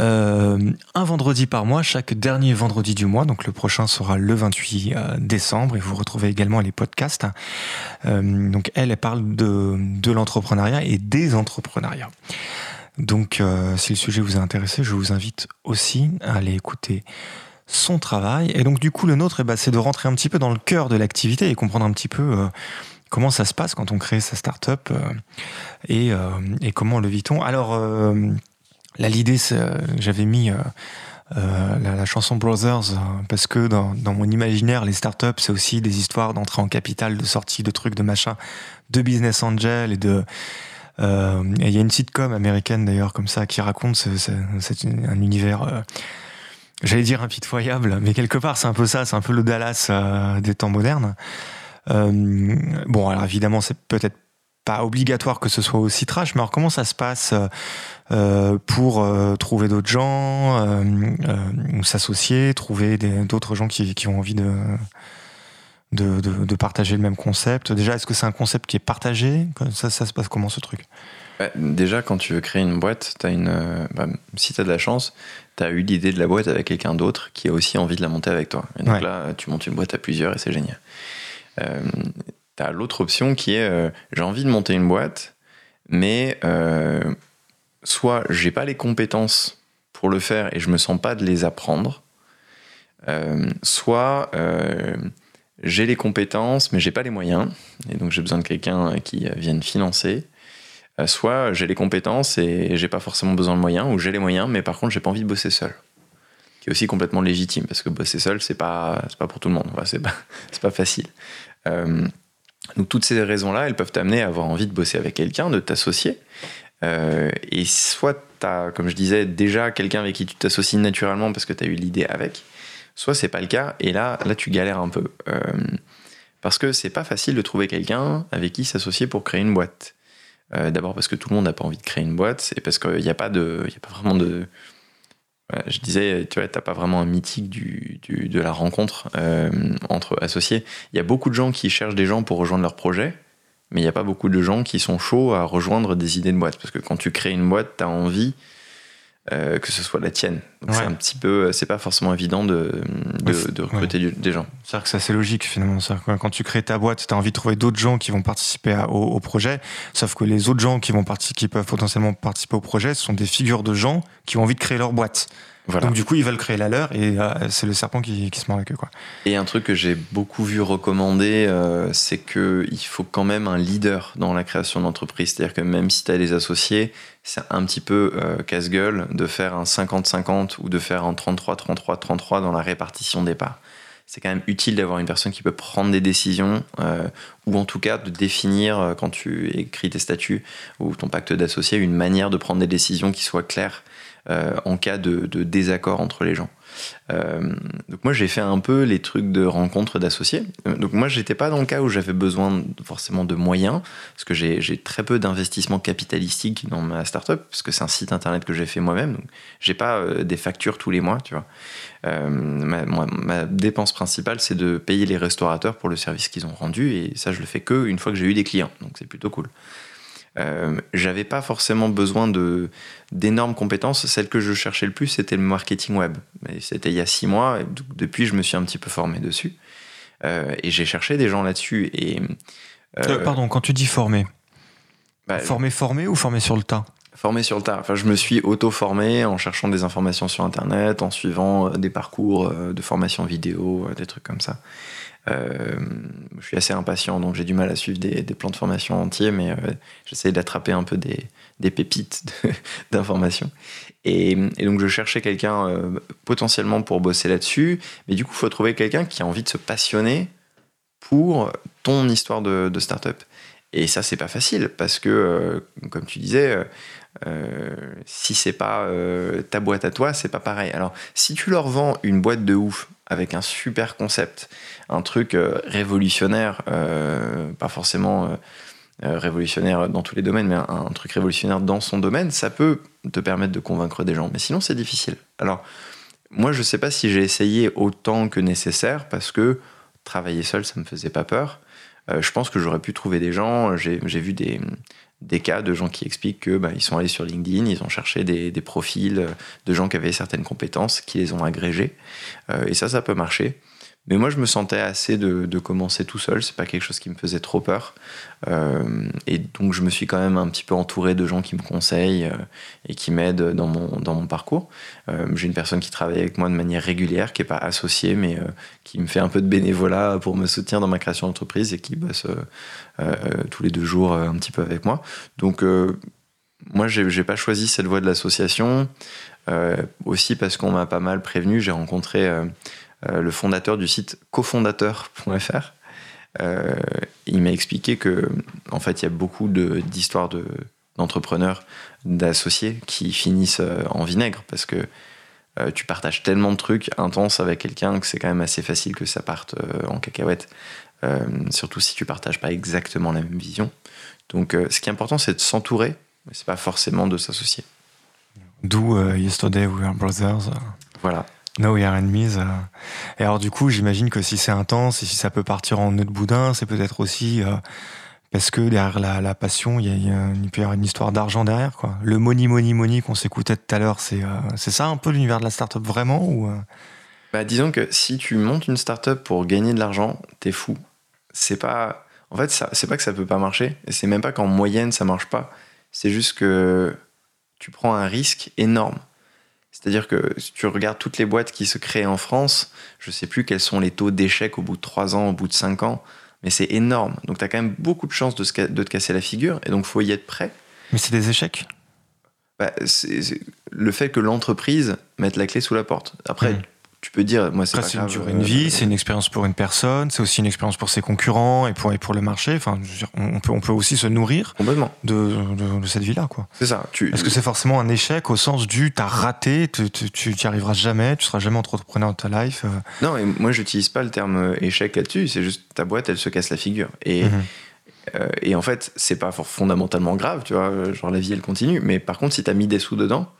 un vendredi par mois, chaque dernier vendredi du mois. Donc le prochain sera le 28 euh, décembre. Et vous retrouvez également les podcasts. Donc elle, elle parle de, de l'entrepreneuriat et des entrepreneuriats. Donc si le sujet vous a intéressé, je vous invite aussi à aller écouter son travail. Et donc du coup, le nôtre, eh ben, c'est de rentrer un petit peu dans le cœur de l'activité et comprendre un petit peu euh, comment ça se passe quand on crée sa start-up euh, et, euh, et comment le vit-on. Alors là, l'idée, j'avais mis la, chanson Brothers parce que dans, mon imaginaire, les startups, c'est aussi des histoires d'entrée en capital, de sortie, de trucs, de machin, de business angel et de il y a une sitcom américaine d'ailleurs comme ça qui raconte ce- ce- c'est un univers j'allais dire impitoyable, mais quelque part c'est un peu ça, c'est un peu le Dallas euh, des temps modernes. Euh, bon, alors évidemment, c'est peut-être pas obligatoire que ce soit aussi trash, mais alors comment ça se passe euh, pour trouver d'autres gens, s'associer, trouver d'autres gens qui, ont envie de, de, de, partager le même concept? Déjà, est-ce que c'est un concept qui est partagé? Ça se passe comment ce truc? Bah, déjà, quand tu veux créer une boîte, as une, euh, bah, si tu as de la chance, tu as eu l'idée de la boîte avec quelqu'un d'autre qui a aussi envie de la monter avec toi. Et donc Ouais. là, tu montes une boîte à plusieurs et c'est génial. Euh, tu as l'autre option qui est euh, j'ai envie de monter une boîte, mais euh, soit j'ai pas les compétences pour le faire et je me sens pas de les apprendre, euh, soit j'ai les compétences mais j'ai pas les moyens et donc j'ai besoin de quelqu'un qui vienne financer. Euh, soit j'ai les compétences et j'ai pas forcément besoin de moyens, ou j'ai les moyens, mais par contre j'ai pas envie de bosser seul. Qui est aussi complètement légitime, parce que bosser seul, c'est pas, pas pour tout le monde, Enfin, c'est pas, pas facile. Euh, donc toutes ces raisons-là, elles peuvent t'amener à avoir envie de bosser avec quelqu'un, de t'associer. Euh, et soit tu as, comme je disais, déjà quelqu'un avec qui tu t'associes naturellement parce que tu as eu l'idée avec, soit c'est pas le cas, et là, là tu galères un peu. Parce que c'est pas facile de trouver quelqu'un avec qui s'associer pour créer une boîte. Euh, D'abord parce que tout le monde n'a pas envie de créer une boîte, et parce qu'il n'y a pas a pas vraiment de. Je disais, tu vois, pas vraiment un mythique du- de la rencontre euh, entre associés. Il y a beaucoup de gens qui cherchent des gens pour rejoindre leur projet, mais il n'y a pas beaucoup de gens qui sont chauds à rejoindre des idées de boîte. Parce que quand tu crées une boîte, tu as envie euh, que ce soit la tienne. Donc c'est un petit peu, c'est pas forcément évident de, de, Ouais, de recruter des gens. C'est-à-dire que c'est assez logique finalement. Que quand tu crées ta boîte, tu as envie de trouver d'autres gens qui vont participer à- au, au projet. Sauf que les autres gens qui, vont qui peuvent potentiellement participer au projet ce sont des figures de gens qui ont envie de créer leur boîte. Voilà. Donc du coup, ils veulent créer la leur et euh, c'est le serpent qui, qui se mord la queue. Quoi. Et un truc que j'ai beaucoup vu recommander, euh, c'est qu'il faut quand même un leader dans la création d'entreprise. C'est-à-dire que même si tu as des associés, c'est un petit peu euh, casse-gueule de faire un 50-50 ou de faire un 33-33-33 dans la répartition des parts. C'est quand même utile d'avoir une personne qui peut prendre des décisions euh, ou en tout cas de définir, quand tu écris tes statuts ou ton pacte d'associés, une manière de prendre des décisions qui soient claires euh, en cas de, désaccord entre les gens. Euh, donc moi j'ai fait un peu les trucs de rencontres d'associés. Euh, Donc moi j'étais pas dans le cas où j'avais besoin forcément de moyens, parce que j'ai très peu d'investissement capitalistique dans ma startup, parce que c'est un site internet que j'ai fait moi-même. Donc j'ai pas euh, des factures tous les mois, tu vois. Euh, ma, ma dépense principale c'est de payer les restaurateurs pour le service qu'ils ont rendu, et ça je le fais que une fois que j'ai eu des clients. Donc c'est plutôt cool. Euh, j'avais pas forcément besoin de d'énormes compétences. Celle que je cherchais le plus, c'était le marketing web. C'était il y a six mois. Et depuis, je me suis un petit peu formé dessus. Euh, et j'ai cherché des gens là-dessus. Et euh, pardon, quand tu dis former, bah, former, former ou former sur le tas? Formé sur le tas. Enfin, je me suis auto-formé en cherchant des informations sur Internet, en suivant des parcours de formation vidéo, des trucs comme ça. Euh, je suis assez impatient, donc j'ai du mal à suivre des, plans de formation entiers, mais euh, j'essaie d'attraper un peu des, pépites d'informations. Et, donc je cherchais quelqu'un euh, potentiellement pour bosser là-dessus, mais du coup, il faut trouver quelqu'un qui a envie de se passionner pour ton histoire de, start-up. Et ça, c'est pas facile parce que, comme tu disais, euh, si c'est pas ta boîte à toi, c'est pas pareil. Alors, si tu leur vends une boîte de ouf avec un super concept, un truc euh, révolutionnaire, euh, pas forcément euh, révolutionnaire dans tous les domaines, mais un, truc révolutionnaire dans son domaine, ça peut te permettre de convaincre des gens. Mais sinon, c'est difficile. Alors, moi, je sais pas si j'ai essayé autant que nécessaire parce que travailler seul, ça me faisait pas peur. Je pense que j'aurais pu trouver des gens. J'ai vu des, des cas de gens qui expliquent que bah, ils sont allés sur LinkedIn, ils ont cherché des, des profils de gens qui avaient certaines compétences, qui les ont agrégés. Euh, et ça, ça peut marcher. Mais moi, je me sentais assez de, commencer tout seul. C'est pas quelque chose qui me faisait trop peur. Euh, et donc, je me suis quand même un petit peu entouré de gens qui me conseillent euh, et qui m'aident dans mon, dans mon parcours. Euh, J'ai une personne qui travaille avec moi de manière régulière, qui est pas associée, mais qui me fait un peu de bénévolat pour me soutenir dans ma création d'entreprise et qui bosse tous les deux jours un petit peu avec moi. Donc, moi, j'ai j'ai pas choisi cette voie de l'association. Aussi parce qu'on m'a pas mal prévenu. J'ai rencontré le fondateur du site cofondateur.fr. Euh, il m'a expliqué que, en fait, il y a beaucoup d'histoires de- d'entrepreneurs, d'associés qui finissent euh, en vinaigre parce que euh, tu partages tellement de trucs intenses avec quelqu'un que c'est quand même assez facile que ça parte euh, en cacahuète. Euh, surtout si tu partages pas exactement la même vision. Donc, euh, ce qui est important, c'est de s'entourer, mais c'est pas forcément de s'associer. D'où euh, Yesterday We Were Brothers, euh, Voilà. Now We Are Enemies. euh. Et alors du coup, j'imagine que si c'est intense et si ça peut partir en nœud de boudin, c'est peut-être aussi euh, Parce que derrière la, passion, il, y a, y a- y avoir une histoire d'argent derrière. Quoi. Le money, money, money qu'on s'écoutait tout à l'heure, c'est euh, ça un peu l'univers de la startup vraiment euh, Bah, disons que si tu montes une startup pour gagner de l'argent, t'es fou. C'est pas. En fait, c'est pas que ça peut pas marcher. C'est même pas qu'en moyenne ça marche pas. C'est juste que tu prends un risque énorme. C'est-à-dire que si tu regardes toutes les boîtes qui se créent en France, je sais plus quels sont les taux d'échec au bout de 3 ans, au bout de 5 ans, mais c'est énorme. Donc tu as quand même beaucoup de chances de, se ca- de te casser la figure, et donc faut y être prêt. Mais c'est des échecs? Bah, c'est c'est le fait que l'entreprise mette la clé sous la porte. Après, Mhm. Tu peux dire, moi c'est une durée euh, de vie, c'est une expérience pour une personne, c'est aussi une expérience pour ses concurrents et pour, et pour le marché. Enfin, je veux dire, on, peut, on peut aussi se nourrir Complètement, de, de, de cette vie-là. quoi. c'est ça. Tu, Est-ce que c'est forcément un échec au sens du t'as raté, tu tu- tu n'y arriveras jamais, tu seras jamais entrepreneur de ta life euh, Non, et moi j'utilise pas le terme euh, échec là-dessus, c'est juste ta boîte elle se casse la figure. Et, Mhm. euh, et en fait, c'est pas fondamentalement grave, tu vois, euh, genre la vie elle continue, mais par contre, si t'as mis des sous dedans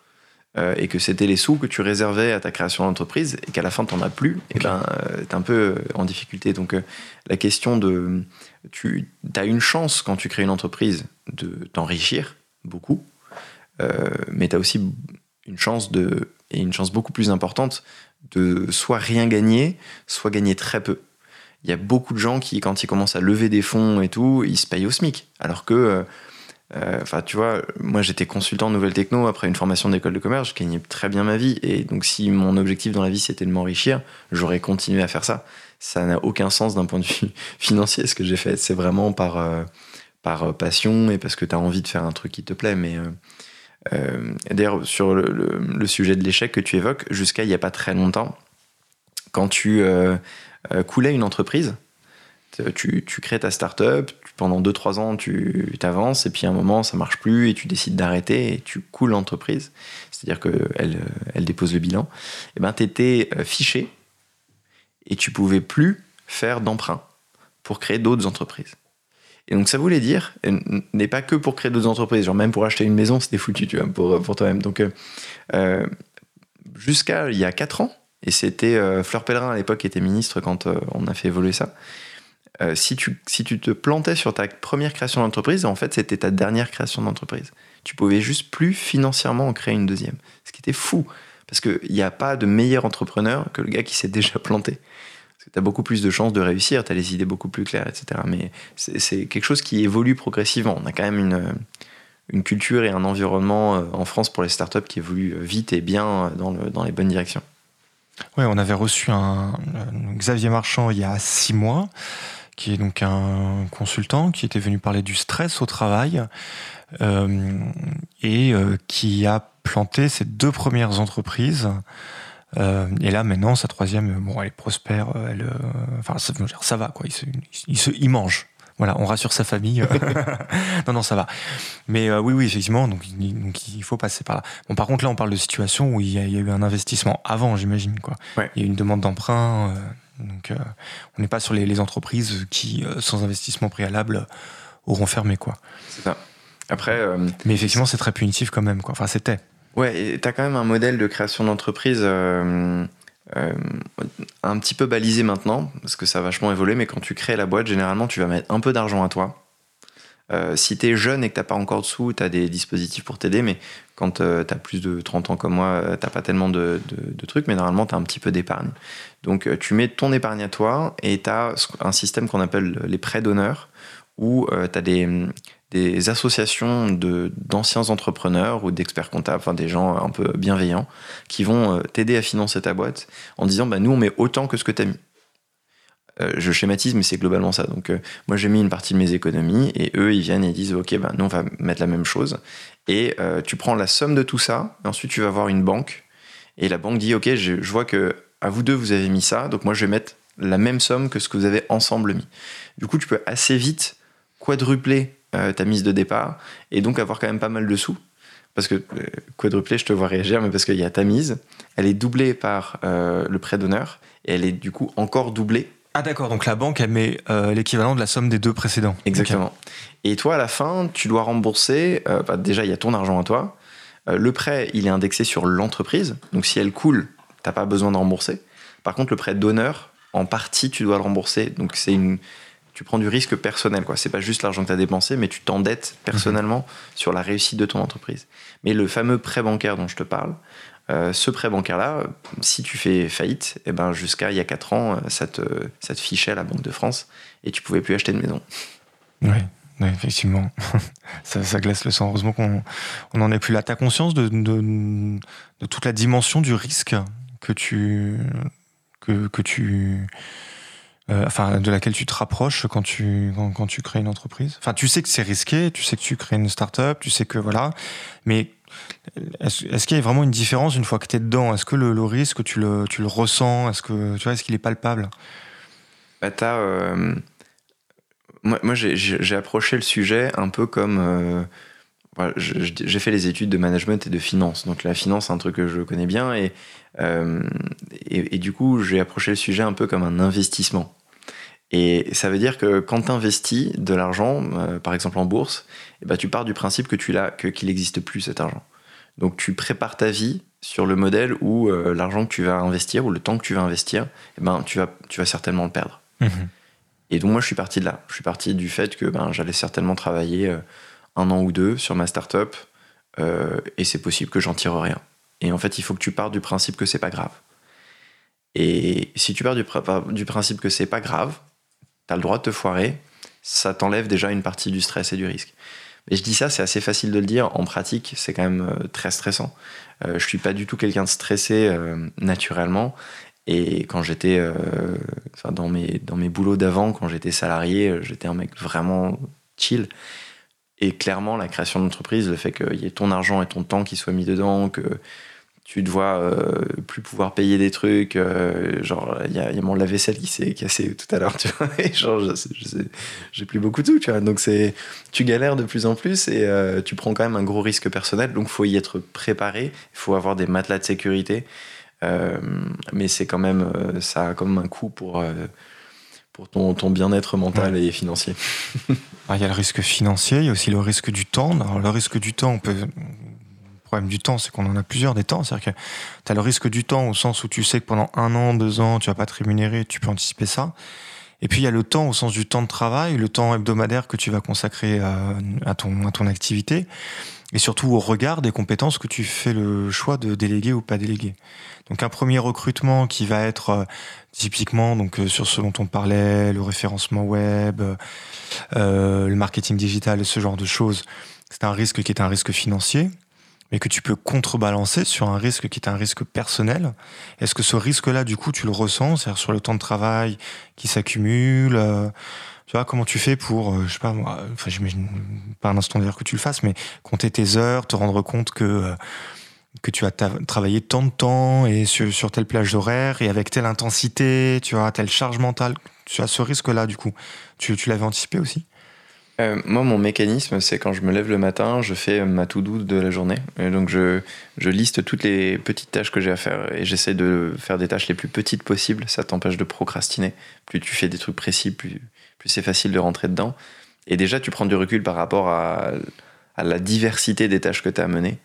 euh, et que c'était les sous que tu réservais à ta création d'entreprise et qu'à la fin t'en as plus, et ben euh, t'es un peu euh, en difficulté. Donc euh, la question de. Tu as une chance quand tu crées une entreprise de t'enrichir beaucoup, mais tu as aussi une chance de. et une chance beaucoup plus importante de soit rien gagner, soit gagner très peu. Il y a beaucoup de gens qui, quand ils commencent à lever des fonds et tout, ils se payent au SMIC. Alors que, euh, euh, enfin, tu vois, moi j'étais consultant en nouvelles techno après une formation d'école de commerce, je gagnais très bien ma vie. Et donc, si mon objectif dans la vie c'était de m'enrichir, j'aurais continué à faire ça. Ça n'a aucun sens d'un point de vue financier ce que j'ai fait. C'est vraiment par, euh, par passion et parce que tu as envie de faire un truc qui te plaît. Mais. euh, euh, D'ailleurs, sur le, le- sujet de l'échec que tu évoques, jusqu'à il n'y a pas très longtemps, quand tu euh, euh, coulais une entreprise, tu, tu crées ta start-up, tu- pendant 2-3 ans tu t'avances, et puis à un moment ça marche plus, et tu décides d'arrêter, et tu coules l'entreprise, c'est-à-dire qu'elle euh, elle dépose le bilan, et ben tu étais fiché, et tu pouvais plus faire d'emprunt pour créer d'autres entreprises. Et donc ça voulait dire, n'est pas que pour créer d'autres entreprises, genre même pour acheter une maison, c'était foutu, tu vois, pour, pour toi-même. Donc euh, euh, jusqu'à il y a 4 ans, et c'était euh, Fleur Pellerin à l'époque qui était ministre quand euh, on a fait évoluer ça, euh, si, tu, si tu te plantais sur ta première création d'entreprise, en fait c'était ta dernière création d'entreprise. Tu pouvais juste plus financièrement en créer une deuxième. Ce qui était fou, parce qu'il n'y a pas de meilleur entrepreneur que le gars qui s'est déjà planté. Parce que tu as beaucoup plus de chances de réussir, tu as les idées beaucoup plus claires, etc. Mais c'est quelque chose qui évolue progressivement. On a quand même une, une culture et un environnement euh, en France pour les startups qui évoluent vite et bien euh, dans, dans les bonnes directions. Ouais, on avait reçu un, un Xavier Marchand il y a six mois, qui est donc un consultant qui était venu parler du stress au travail euh, et euh, qui a planté ses deux premières entreprises. Euh, et là, maintenant, sa troisième, bon, elle est prospère, elle, enfin, ça, ça va, quoi. Il se, il se, il mange. Voilà, on rassure sa famille. non, non, ça va. Mais euh, oui, oui, effectivement, donc, il- donc il faut passer par là. Bon, par contre, là, on parle de situation où il y a, il y a eu un investissement avant, j'imagine, quoi. Ouais. Il y a eu une demande d'emprunt. euh, donc, euh, on n'est pas sur les, les entreprises qui, euh, sans investissement préalable, auront fermé, quoi. C'est ça. Après, euh, Mais effectivement, c'est très punitif quand même, quoi. Enfin, c'était. Ouais, et t'as quand même un modèle de création d'entreprise euh, un petit peu balisé maintenant, parce que ça a vachement évolué, mais quand tu crées la boîte, généralement, tu vas mettre un peu d'argent à toi. Euh, si t'es jeune et que t'as pas encore de sous, t'as des dispositifs pour t'aider, mais quand euh, t'as plus de 30 ans comme moi, euh, t'as pas tellement de, trucs, mais normalement, t'as un petit peu d'épargne. Donc, euh, tu mets ton épargne à toi et t'as ce- un système qu'on appelle les prêts d'honneur, où euh, t'as des, associations d'anciens entrepreneurs ou d'experts comptables, enfin des gens un peu bienveillants, qui vont t'aider à financer ta boîte en disant bah, nous on met autant que ce que tu as mis. Je schématise, mais c'est globalement ça. Donc, moi, j'ai mis une partie de mes économies et eux, ils viennent et disent Ok, bah, nous, on va mettre la même chose. Et euh, tu prends la somme de tout ça, et ensuite, tu vas voir une banque. Et la banque dit Ok, je, vois que à vous deux, vous avez mis ça, donc moi, je vais mettre la même somme que ce que vous avez ensemble mis. Du coup, tu peux assez vite quadrupler euh, ta mise de départ et donc avoir quand même pas mal de sous. Parce que euh, quadrupler, je te vois réagir, mais parce qu'il y a ta mise, elle est doublée par le prêt d'honneur et elle est du coup encore doublée. Ah, d'accord. Donc, la banque, elle met euh, l'équivalent de la somme des deux précédents. Exactement. Et toi, à la fin, tu dois rembourser. euh, bah, déjà, il y a ton argent à toi. Euh, le prêt, il est indexé sur l'entreprise. Donc, si elle coule, t'as pas besoin de rembourser. Par contre, le prêt d'honneur, en partie, tu dois le rembourser. Donc, c'est une. tu prends du risque personnel. quoi. C'est pas juste l'argent que tu as dépensé, mais tu t'endettes personnellement sur la réussite de ton entreprise. Mais le fameux prêt bancaire dont je te parle, euh, ce prêt bancaire-là, si tu fais faillite, eh ben jusqu'à il y a 4 ans, euh, ça te, ça te fichait à la Banque de France et tu pouvais plus acheter de maison. Oui, effectivement. ça, glace le sang. Heureusement qu'on on n'en est plus là. Tu as conscience de, de, de toute la dimension du risque que tu, que, que tu, euh, enfin, de laquelle tu te rapproches quand tu, quand, quand tu crées une entreprise? Enfin, tu sais que c'est risqué, tu sais que tu crées une start-up, tu sais que voilà, mais est-ce qu'il y a vraiment une différence une fois que tu es dedans? Est-ce que le, risque, tu le, ressens? Est-ce vois, est-ce qu'il est palpable? Bah, euh, moi, j'ai- approché le sujet un peu comme. euh, je- j'ai fait les études de management et de finance. Donc la finance, c'est un truc que je connais bien. Et, euh, et, du coup, j'ai approché le sujet un peu comme un investissement. Et ça veut dire que quand tu investis de l'argent, par exemple en bourse, eh ben, tu pars du principe que tu l'as, que, qu'il n'existe plus cet argent. Donc tu prépares ta vie sur le modèle où euh, l'argent que tu vas investir ou le temps que tu vas investir, eh ben, tu, vas, tu vas certainement le perdre. Et donc moi, je suis parti de là. Je suis parti du fait que ben, j'allais certainement travailler euh, un an ou deux sur ma startup euh, et c'est possible que j'en tire rien. Et en fait, il faut que tu partes du principe que c'est pas grave. Et si tu pars du principe que c'est pas grave, tu as le droit de te foirer, ça t'enlève déjà une partie du stress et du risque. Mais je dis ça, c'est assez facile de le dire. En pratique, c'est quand même euh, très stressant. Euh, je suis pas du tout quelqu'un de stressé euh, naturellement. Et quand j'étais euh, dans, mes, dans mes boulots d'avant, quand j'étais salarié, j'étais un mec vraiment chill. Et clairement, la création d'entreprise, le fait qu'il y ait ton argent et ton temps qui soient mis dedans, que tu te vois euh, plus pouvoir payer des trucs, euh, genre il y a, il y a mon lave-vaisselle qui s'est cassé tout à l'heure, tu vois, et genre j'ai plus beaucoup de tout, tu vois, donc c'est tu galères de plus en plus et euh, tu prends quand même un gros risque personnel, donc faut y être préparé, il faut avoir des matelas de sécurité, mais c'est quand même ça a comme un coût pour pour ton, ton bien-être mental et financier. Ah, Il y a le risque financier, il y a aussi le risque du temps. Alors, le risque du temps, on peut. Problème du temps, c'est qu'on en a plusieurs des temps. C'est-à-dire que tu as le risque du temps au sens où tu sais que pendant un an, deux ans, tu vas pas te rémunérer, tu peux anticiper ça. Et puis il y a le temps au sens du temps de travail, le temps hebdomadaire que tu vas consacrer à, à ton, à ton activité, et surtout au regard des compétences que tu fais le choix de déléguer ou pas déléguer. Donc un premier recrutement qui va être euh, typiquement donc euh, sur ce dont on parlait, le référencement web, euh, le marketing digital, ce genre de choses, c'est un risque qui est un risque financier, mais que tu peux contrebalancer sur un risque qui est un risque personnel. Est-ce que ce risque-là, du coup, tu le ressens, c'est-à-dire sur le temps de travail qui s'accumule euh, Tu vois, comment tu fais pour, euh, je sais pas moi, enfin, j'imagine pas un instant d'ailleurs que tu le fasses, mais compter tes heures, te rendre compte que euh, que tu as travaillé tant de temps et sur, sur telle plage horaire et avec telle intensité, tu as telle charge mentale. Tu as ce risque-là, du coup. Tu, tu l'avais anticipé aussi? Euh, moi, mon mécanisme, c'est quand je me lève le matin, je fais ma to-do de la journée. Et donc, je, liste toutes les petites tâches que j'ai à faire et j'essaie de faire des tâches les plus petites possibles. Ça t'empêche de procrastiner. Plus tu fais des trucs précis, plus, c'est facile de rentrer dedans. Et déjà, tu prends du recul par rapport à, la diversité des tâches que tu as à mener.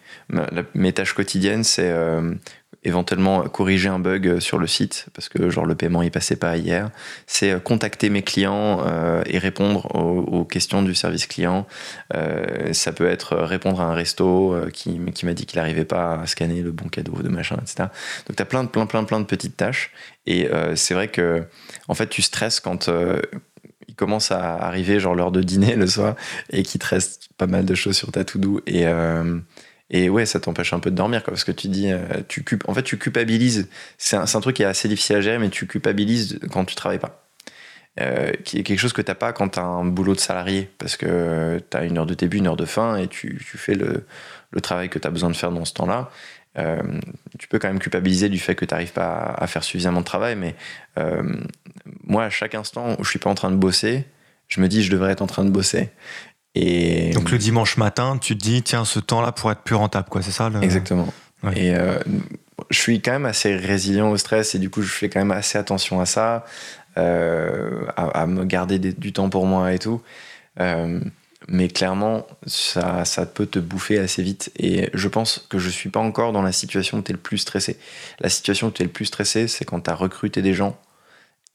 Mes tâches quotidiennes, c'est euh, éventuellement corriger un bug sur le site parce que genre le paiement il passait pas hier. C'est euh, contacter mes clients euh, et répondre aux, questions du service client. Euh, ça peut être répondre à un resto euh, qui, qui m'a dit qu'il n'arrivait pas à scanner le bon cadeau de machin, etc. Donc tu as plein de plein plein plein de petites tâches et euh, c'est vrai que en fait tu stresses quand euh, il commence à arriver genre l'heure de dîner le soir et qu'il te reste pas mal de choses sur ta to-do et euh, et ouais, ça t'empêche un peu de dormir, quoi, parce que tu dis, euh, tu cup- en fait, tu culpabilises. C'est un, truc qui est assez difficile à gérer, mais tu culpabilises quand tu travailles pas. Euh, qui est quelque chose que t'as pas quand t'as un boulot de salarié, parce que t'as une heure de début, une heure de fin, et tu, tu fais le, travail que t'as besoin de faire dans ce temps-là. Euh, tu peux quand même culpabiliser du fait que t'arrives pas à, faire suffisamment de travail, mais euh, moi, à chaque instant où je suis pas en train de bosser, je me dis, je devrais être en train de bosser. Et Donc le dimanche matin, tu te dis, tiens, ce temps-là pourrait être plus rentable, quoi, c'est ça le- Exactement. Ouais. Et euh, je suis quand même assez résilient au stress et du coup, je fais quand même assez attention à ça, euh, à, à me garder des- du temps pour moi et tout. Euh, mais clairement, ça, ça peut te bouffer assez vite. Et je pense que je suis pas encore dans la situation où tu es le plus stressé. La situation où tu es le plus stressé, c'est quand tu as recruté des gens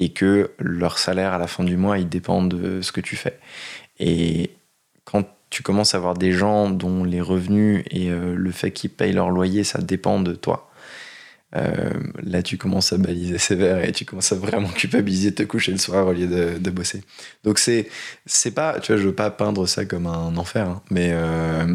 et que leur salaire à la fin du mois, il dépend de ce que tu fais. Et quand tu commences à avoir des gens dont les revenus et euh, le fait qu'ils payent leur loyer, ça dépend de toi, euh, là tu commences à baliser sévère et tu commences à vraiment culpabiliser de te coucher le soir au lieu de, bosser. Donc c'est c'est pas, tu vois, je veux pas peindre ça comme un enfer, hein, mais euh,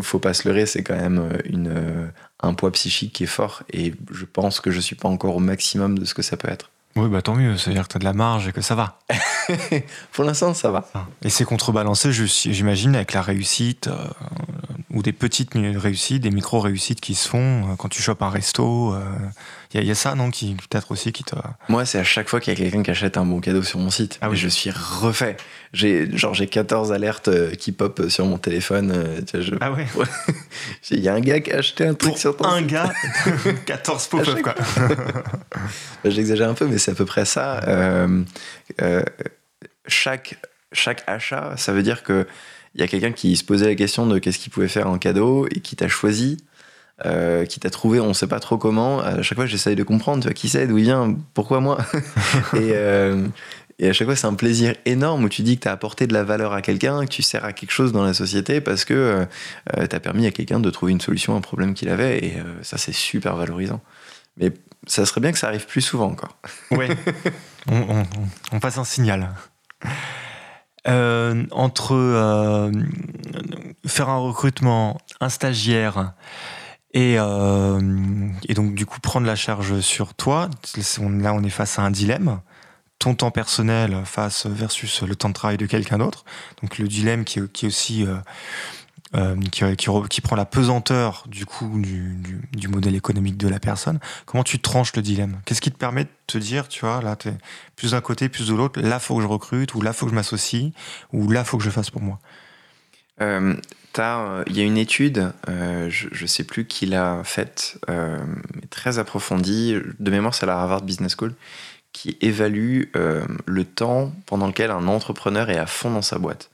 faut pas se leurrer, c'est quand même une, euh, un poids psychique qui est fort et je pense que je suis pas encore au maximum de ce que ça peut être. Oui, bah tant mieux, c'est-à-dire que tu as de la marge et que ça va. Pour l'instant, ça va. Et c'est contrebalancé, j'imagine, avec la réussite, euh, ou des petites réussites, des micro-réussites qui se font euh, quand tu chopes un resto. Il y, a- y a ça, non, qui peut-être aussi qui te. Moi, c'est à chaque fois qu'il y a quelqu'un qui achète un bon cadeau sur mon site. Ah et oui. je suis refait. J'ai genre j'ai 14 alertes euh, qui pop sur mon téléphone. euh, je- Ah ouais Il y a un gars qui a acheté un truc Pour sur ton un gars, 14 À pop-up, quoi. Bah, J'exagère un peu, mais c'est à peu près ça. Euh, euh, chaque, chaque achat, ça veut dire que il y a quelqu'un qui se posait la question de qu'est-ce qu'il pouvait faire en cadeau et qui t'a choisi, euh, qui t'a trouvé, on ne sait pas trop comment. À chaque fois, j'essaye de comprendre, tu vois, qui c'est, d'où il vient, pourquoi moi? et, euh, et à chaque fois, c'est un plaisir énorme où tu dis que tu as apporté de la valeur à quelqu'un, que tu sers à quelque chose dans la société parce que tu as permis à quelqu'un de trouver une solution à un problème qu'il avait. Et euh, ça, c'est super valorisant. Mais ça serait bien que ça arrive plus souvent encore. Ouais. on, passe un signal. Euh, entre euh, faire un recrutement, un stagiaire et, euh, et donc du coup prendre la charge sur toi, là on est face à un dilemme. Ton temps personnel face versus le temps de travail de quelqu'un d'autre. Donc le dilemme qui, aussi euh, euh, qui, qui re- qui prend la pesanteur du coup du, du- modèle économique de la personne. Comment tu tranches le dilemme? Qu'est-ce qui te permet de te dire, tu vois, là, t'es plus d'un côté, plus de l'autre, là, faut que je recrute, ou là, faut que je m'associe, ou là, faut que je fasse pour moi? Euh, Il y a une étude, je ne sais plus qui l'a faite, très approfondie, de mémoire c'est la Harvard Business School, qui évalue euh, le temps pendant lequel un entrepreneur est à fond dans sa boîte.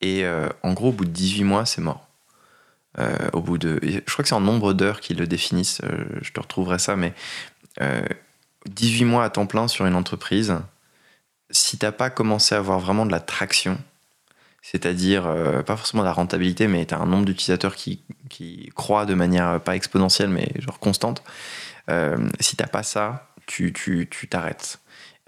Et euh, en gros, au bout de 18 mois, c'est mort. Euh, au bout de, je crois que c'est en nombre d'heures qu'ils le définissent, je te retrouverai ça, mais euh, 18 mois à temps plein sur une entreprise, si t'as pas commencé à avoir vraiment de la traction, c'est-à-dire pas forcément de la rentabilité, mais tu as un nombre d'utilisateurs qui, qui croît de manière pas exponentielle, mais genre constante. Euh, si t'as pas ça, tu tu- tu t'arrêtes.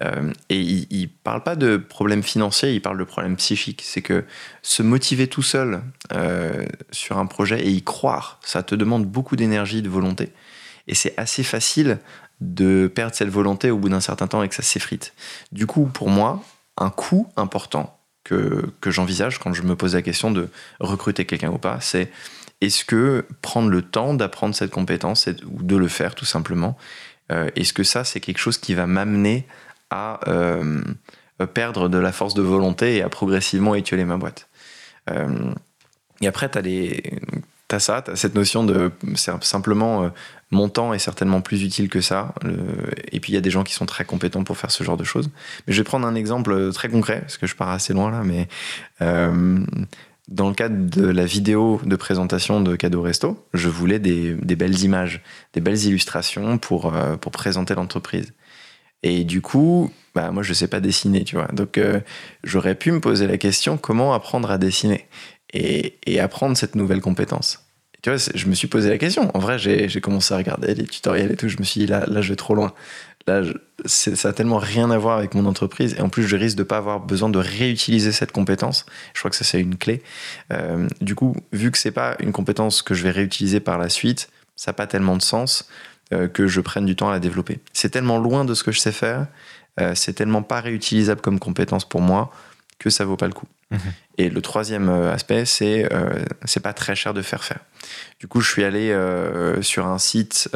Euh, et il, il parle pas de problème financier, il parle de problème psychique. C'est que se motiver tout seul euh, sur un projet et y croire, ça te demande beaucoup d'énergie, de volonté. Et c'est assez facile de perdre cette volonté au bout d'un certain temps et que ça s'effrite. Du coup, pour moi, un coût important que, que j'envisage quand je me pose la question de recruter quelqu'un ou pas, c'est est-ce que prendre le temps d'apprendre cette compétence ou de le faire tout simplement, est-ce que ça c'est quelque chose qui va m'amener à euh, perdre de la force de volonté et à progressivement étioler ma boîte? Euh, Et après, tu as, T'as ça, t'as cette notion de simplement euh, mon temps est certainement plus utile que ça. Et puis il y a des gens qui sont très compétents pour faire ce genre de choses. Mais je vais prendre un exemple très concret parce que je pars assez loin là. Mais euh, dans le cadre de la vidéo de présentation de Cadeau Resto, je voulais des, belles images, des belles illustrations pour, euh, pour présenter l'entreprise. Et du coup, bah, moi, je sais pas dessiner, tu vois. Donc, euh, j'aurais pu me poser la question comment apprendre à dessiner et, apprendre cette nouvelle compétence? Et tu vois, je me suis posé la question. En vrai, j'ai j'ai commencé à regarder les tutoriels et tout. Je me suis dit, là, là je vais trop loin. Là, je- ça a tellement rien à voir avec mon entreprise. Et en plus, je risque de pas avoir besoin de réutiliser cette compétence. Je crois que ça, c'est une clé. Euh, du coup, vu que c'est pas une compétence que je vais réutiliser par la suite, ça n'a pas tellement de sens euh, que je prenne du temps à la développer. C'est tellement loin de ce que je sais faire, euh, c'est tellement pas réutilisable comme compétence pour moi que ça vaut pas le coup. Mhm. Et le troisième aspect, c'est euh, c'est pas très cher de faire faire. Du coup, je suis allé euh, sur un site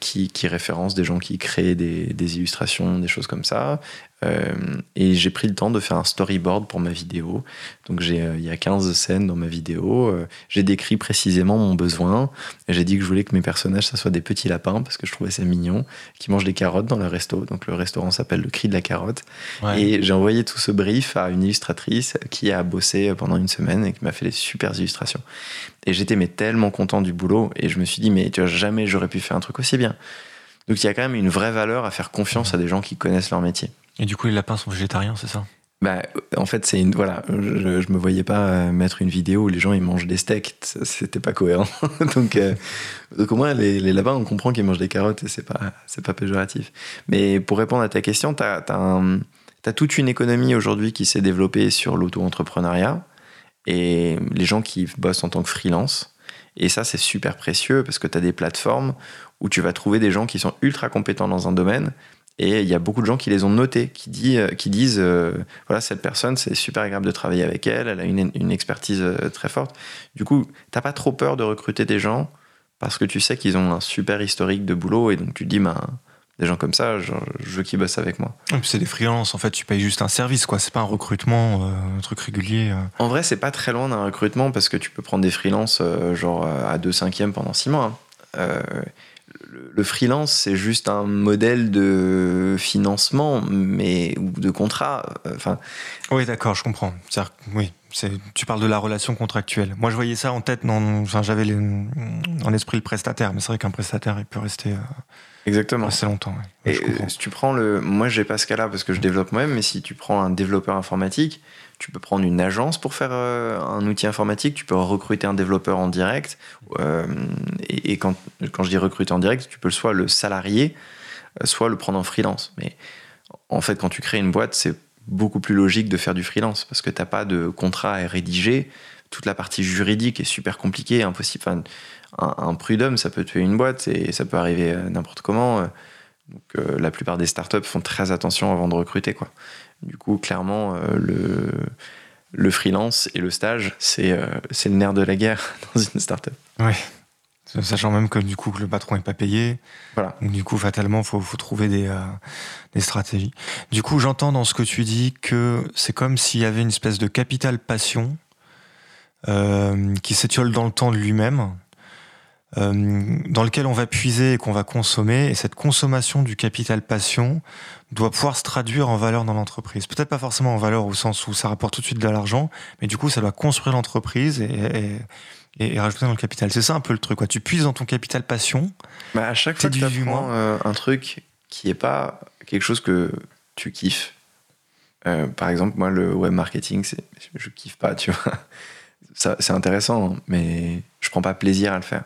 qui, qui référence des gens qui créent des illustrations, des choses comme ça. Euh, et j'ai pris le temps de faire un storyboard pour ma vidéo. Donc j'ai, euh, il y a 15 scènes dans ma vidéo. Euh, j'ai décrit précisément mon besoin. J'ai dit que je voulais que mes personnages, ça soit des petits lapins, parce que je trouvais ça mignon, qui mangent des carottes dans le resto. Donc le restaurant s'appelle le cri de la carotte. Ouais. Et j'ai envoyé tout ce brief à une illustratrice qui a bossé pendant une semaine et qui m'a fait des super illustrations. Et j'étais mais tellement content du boulot et je me suis dit mais tu vois jamais j'aurais pu faire un truc aussi bien. Donc il y a quand même une vraie valeur à faire confiance à des gens qui connaissent leur métier. Et du coup, les lapins sont végétariens, c'est ça? Bah, en fait, c'est une voilà, je, je me voyais pas euh, mettre une vidéo où les gens ils mangent des steaks, c'était pas cohérent. donc, euh, donc au moins les, les lapins, on comprend qu'ils mangent des carottes et c'est pas c'est pas péjoratif. Mais pour répondre à ta question, t'as as, un- t'as toute une économie aujourd'hui qui s'est développée sur l'auto-entrepreneuriat et les gens qui bossent en tant que freelance. Et ça, c'est super précieux parce que tu as des plateformes où tu vas trouver des gens qui sont ultra compétents dans un domaine. Et il y a beaucoup de gens qui les ont notés, qui, dit, qui disent euh, voilà, cette personne, c'est super agréable de travailler avec elle, elle a une, une expertise euh, très forte. Du coup, t'as pas trop peur de recruter des gens parce que tu sais qu'ils ont un super historique de boulot et donc tu te dis, ben, des gens comme ça, je, je veux qu'ils bossent avec moi. C'est des freelances, en fait, tu payes juste un service, quoi. C'est pas un recrutement, euh, un truc régulier. euh. En vrai, c'est pas très loin d'un recrutement parce que tu peux prendre des freelances euh, genre euh, à 2 cinquièmes pendant 6 mois. hein. Le, freelance, c'est juste un modèle de financement, mais ou de contrat. euh, Enfin, Oui, d'accord, je comprends. Oui, tu parles de la relation contractuelle. Moi, je voyais ça en tête, enfin, j'avais en esprit le prestataire, mais c'est vrai qu'un prestataire, il peut rester euh, exactement. assez longtemps. ouais. Et euh, si tu prends le, moi j'ai pas ce cas-là parce que je développe moi-même, mais si tu prends un développeur informatique, tu peux prendre une agence pour faire euh, un outil informatique, tu peux recruter un développeur en direct, euh, et, et quand, quand je dis recruter en direct, tu peux soit le salarier, soit le prendre en freelance. Mais en fait, quand tu crées une boîte, c'est beaucoup plus logique de faire du freelance parce que t'as pas de contrat à rédiger. Toute la partie juridique est super compliquée, impossible. Enfin, un, un prud'homme, ça peut tuer une boîte et ça peut arriver euh, n'importe comment. euh, donc euh, la plupart des startups font très attention avant de recruter. Quoi. Du coup, clairement, le, le freelance et le stage, c'est euh, le nerf de la guerre dans une startup. Sachant même que du coup que le patron n'est pas payé. Voilà. Donc, du coup, fatalement, faut, faut trouver des, euh, des stratégies. Du coup, j'entends dans ce que tu dis que c'est comme s'il y avait une espèce de capital passion euh, qui s'étiole dans le temps de lui-même, euh, dans lequel on va puiser et qu'on va consommer. Et cette consommation du capital passion doit pouvoir se traduire en valeur dans l'entreprise. Peut-être pas forcément en valeur au sens où ça rapporte tout de suite de l'argent, mais du coup, ça doit construire l'entreprise et, et, et- et rajouter dans le capital. C'est ça un peu le truc. Quoi. Tu puises dans ton capital passion. Bah, à chaque fois que tu apprends euh, un truc qui est pas quelque chose que tu kiffes, euh, par exemple, moi, le web marketing, c'est, je kiffe pas, tu vois. Ça, c'est intéressant, mais je prends pas plaisir à le faire.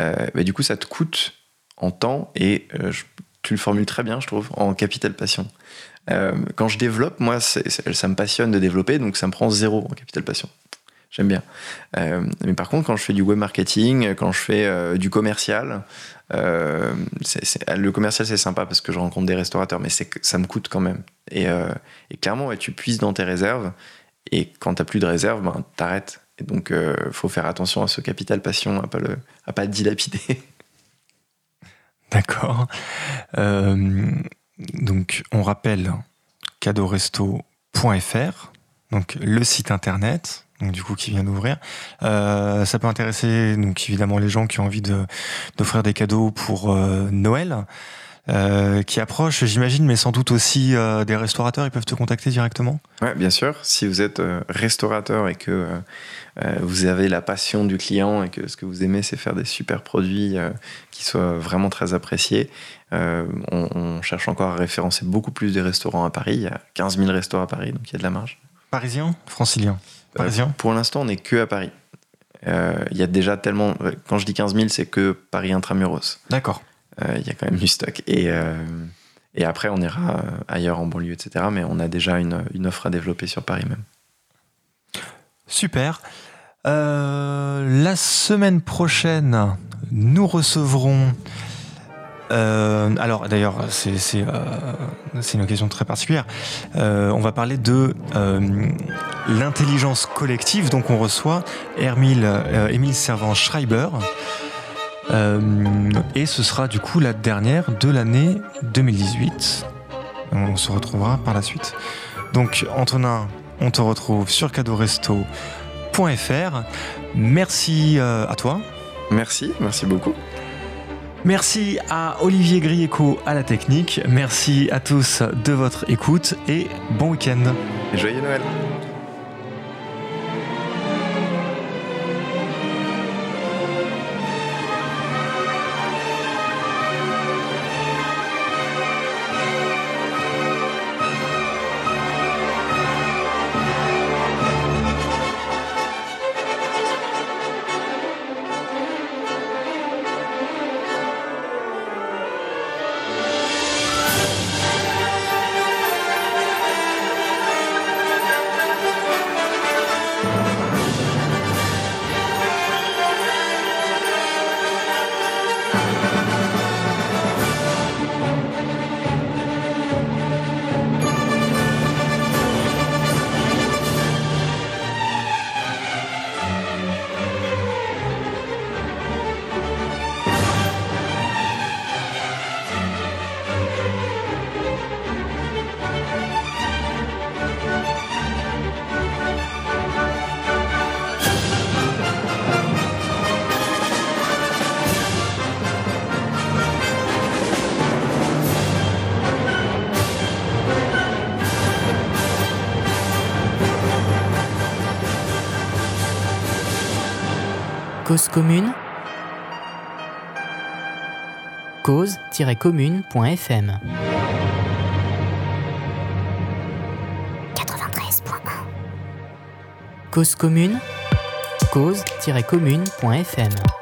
Euh, du coup, ça te coûte en temps et euh, je- tu le formules très bien, je trouve, en capital passion. Quand je développe, moi, c'est- c'est- ça me passionne de développer, donc ça me prend zéro en capital passion. J'aime bien. Euh, mais par contre, quand je fais du web marketing, quand je fais euh, du commercial, euh, c'est- le commercial c'est sympa parce que je rencontre des restaurateurs, mais ça me coûte quand même. Et, clairement, tu puisses dans tes réserves, et quand tu plus de réserves, ben, t'arrêtes. Et donc, faut faire attention à ce capital passion, à pas le, à pas dilapider. D'accord. Donc, on rappelle cadeauresto.fr, donc le site internet, donc du coup qui vient d'ouvrir. Euh, ça peut intéresser donc évidemment les gens qui ont envie de d'offrir des cadeaux pour euh, Noël. euh, qui approche, j'imagine, mais sans doute aussi des restaurateurs, ils peuvent te contacter directement? Ouais, bien sûr. Si vous êtes restaurateur et que vous avez la passion du client et que ce que vous aimez, c'est faire des super produits qui soient vraiment très appréciés, euh, on, on cherche encore à référencer beaucoup plus des restaurants à Paris. Il y a 15 000 restaurants à Paris, donc il y a de la marge. Parisien, francilien. Parisien. Euh, pour l'instant, on n'est que à Paris. Euh, Il y a déjà tellement. Quand je dis 15 000, c'est que Paris intramuros. D'accord. Euh, Il y a quand même du stock. Et, et après, on ira ailleurs en banlieue, etc. Mais on a déjà une, une offre à développer sur Paris même. Super. Euh, la semaine prochaine, nous recevrons. Euh, alors d'ailleurs, euh, c'est une occasion très particulière. Euh, on va parler de l'intelligence collective. Donc on reçoit Émile Servan-Schreiber. Euh, et ce sera du coup la dernière de l'année 2018. On se retrouvera par la suite. Donc Antonin, on te retrouve sur cadeauresto.fr. Merci à toi. Merci, merci beaucoup. Merci à Olivier Grieco à la technique. Merci à tous de votre écoute et bon week-end. Joyeux Noël. Cause commune. Cause-commune.fm 93.1 Cause commune. Cause-commune.fm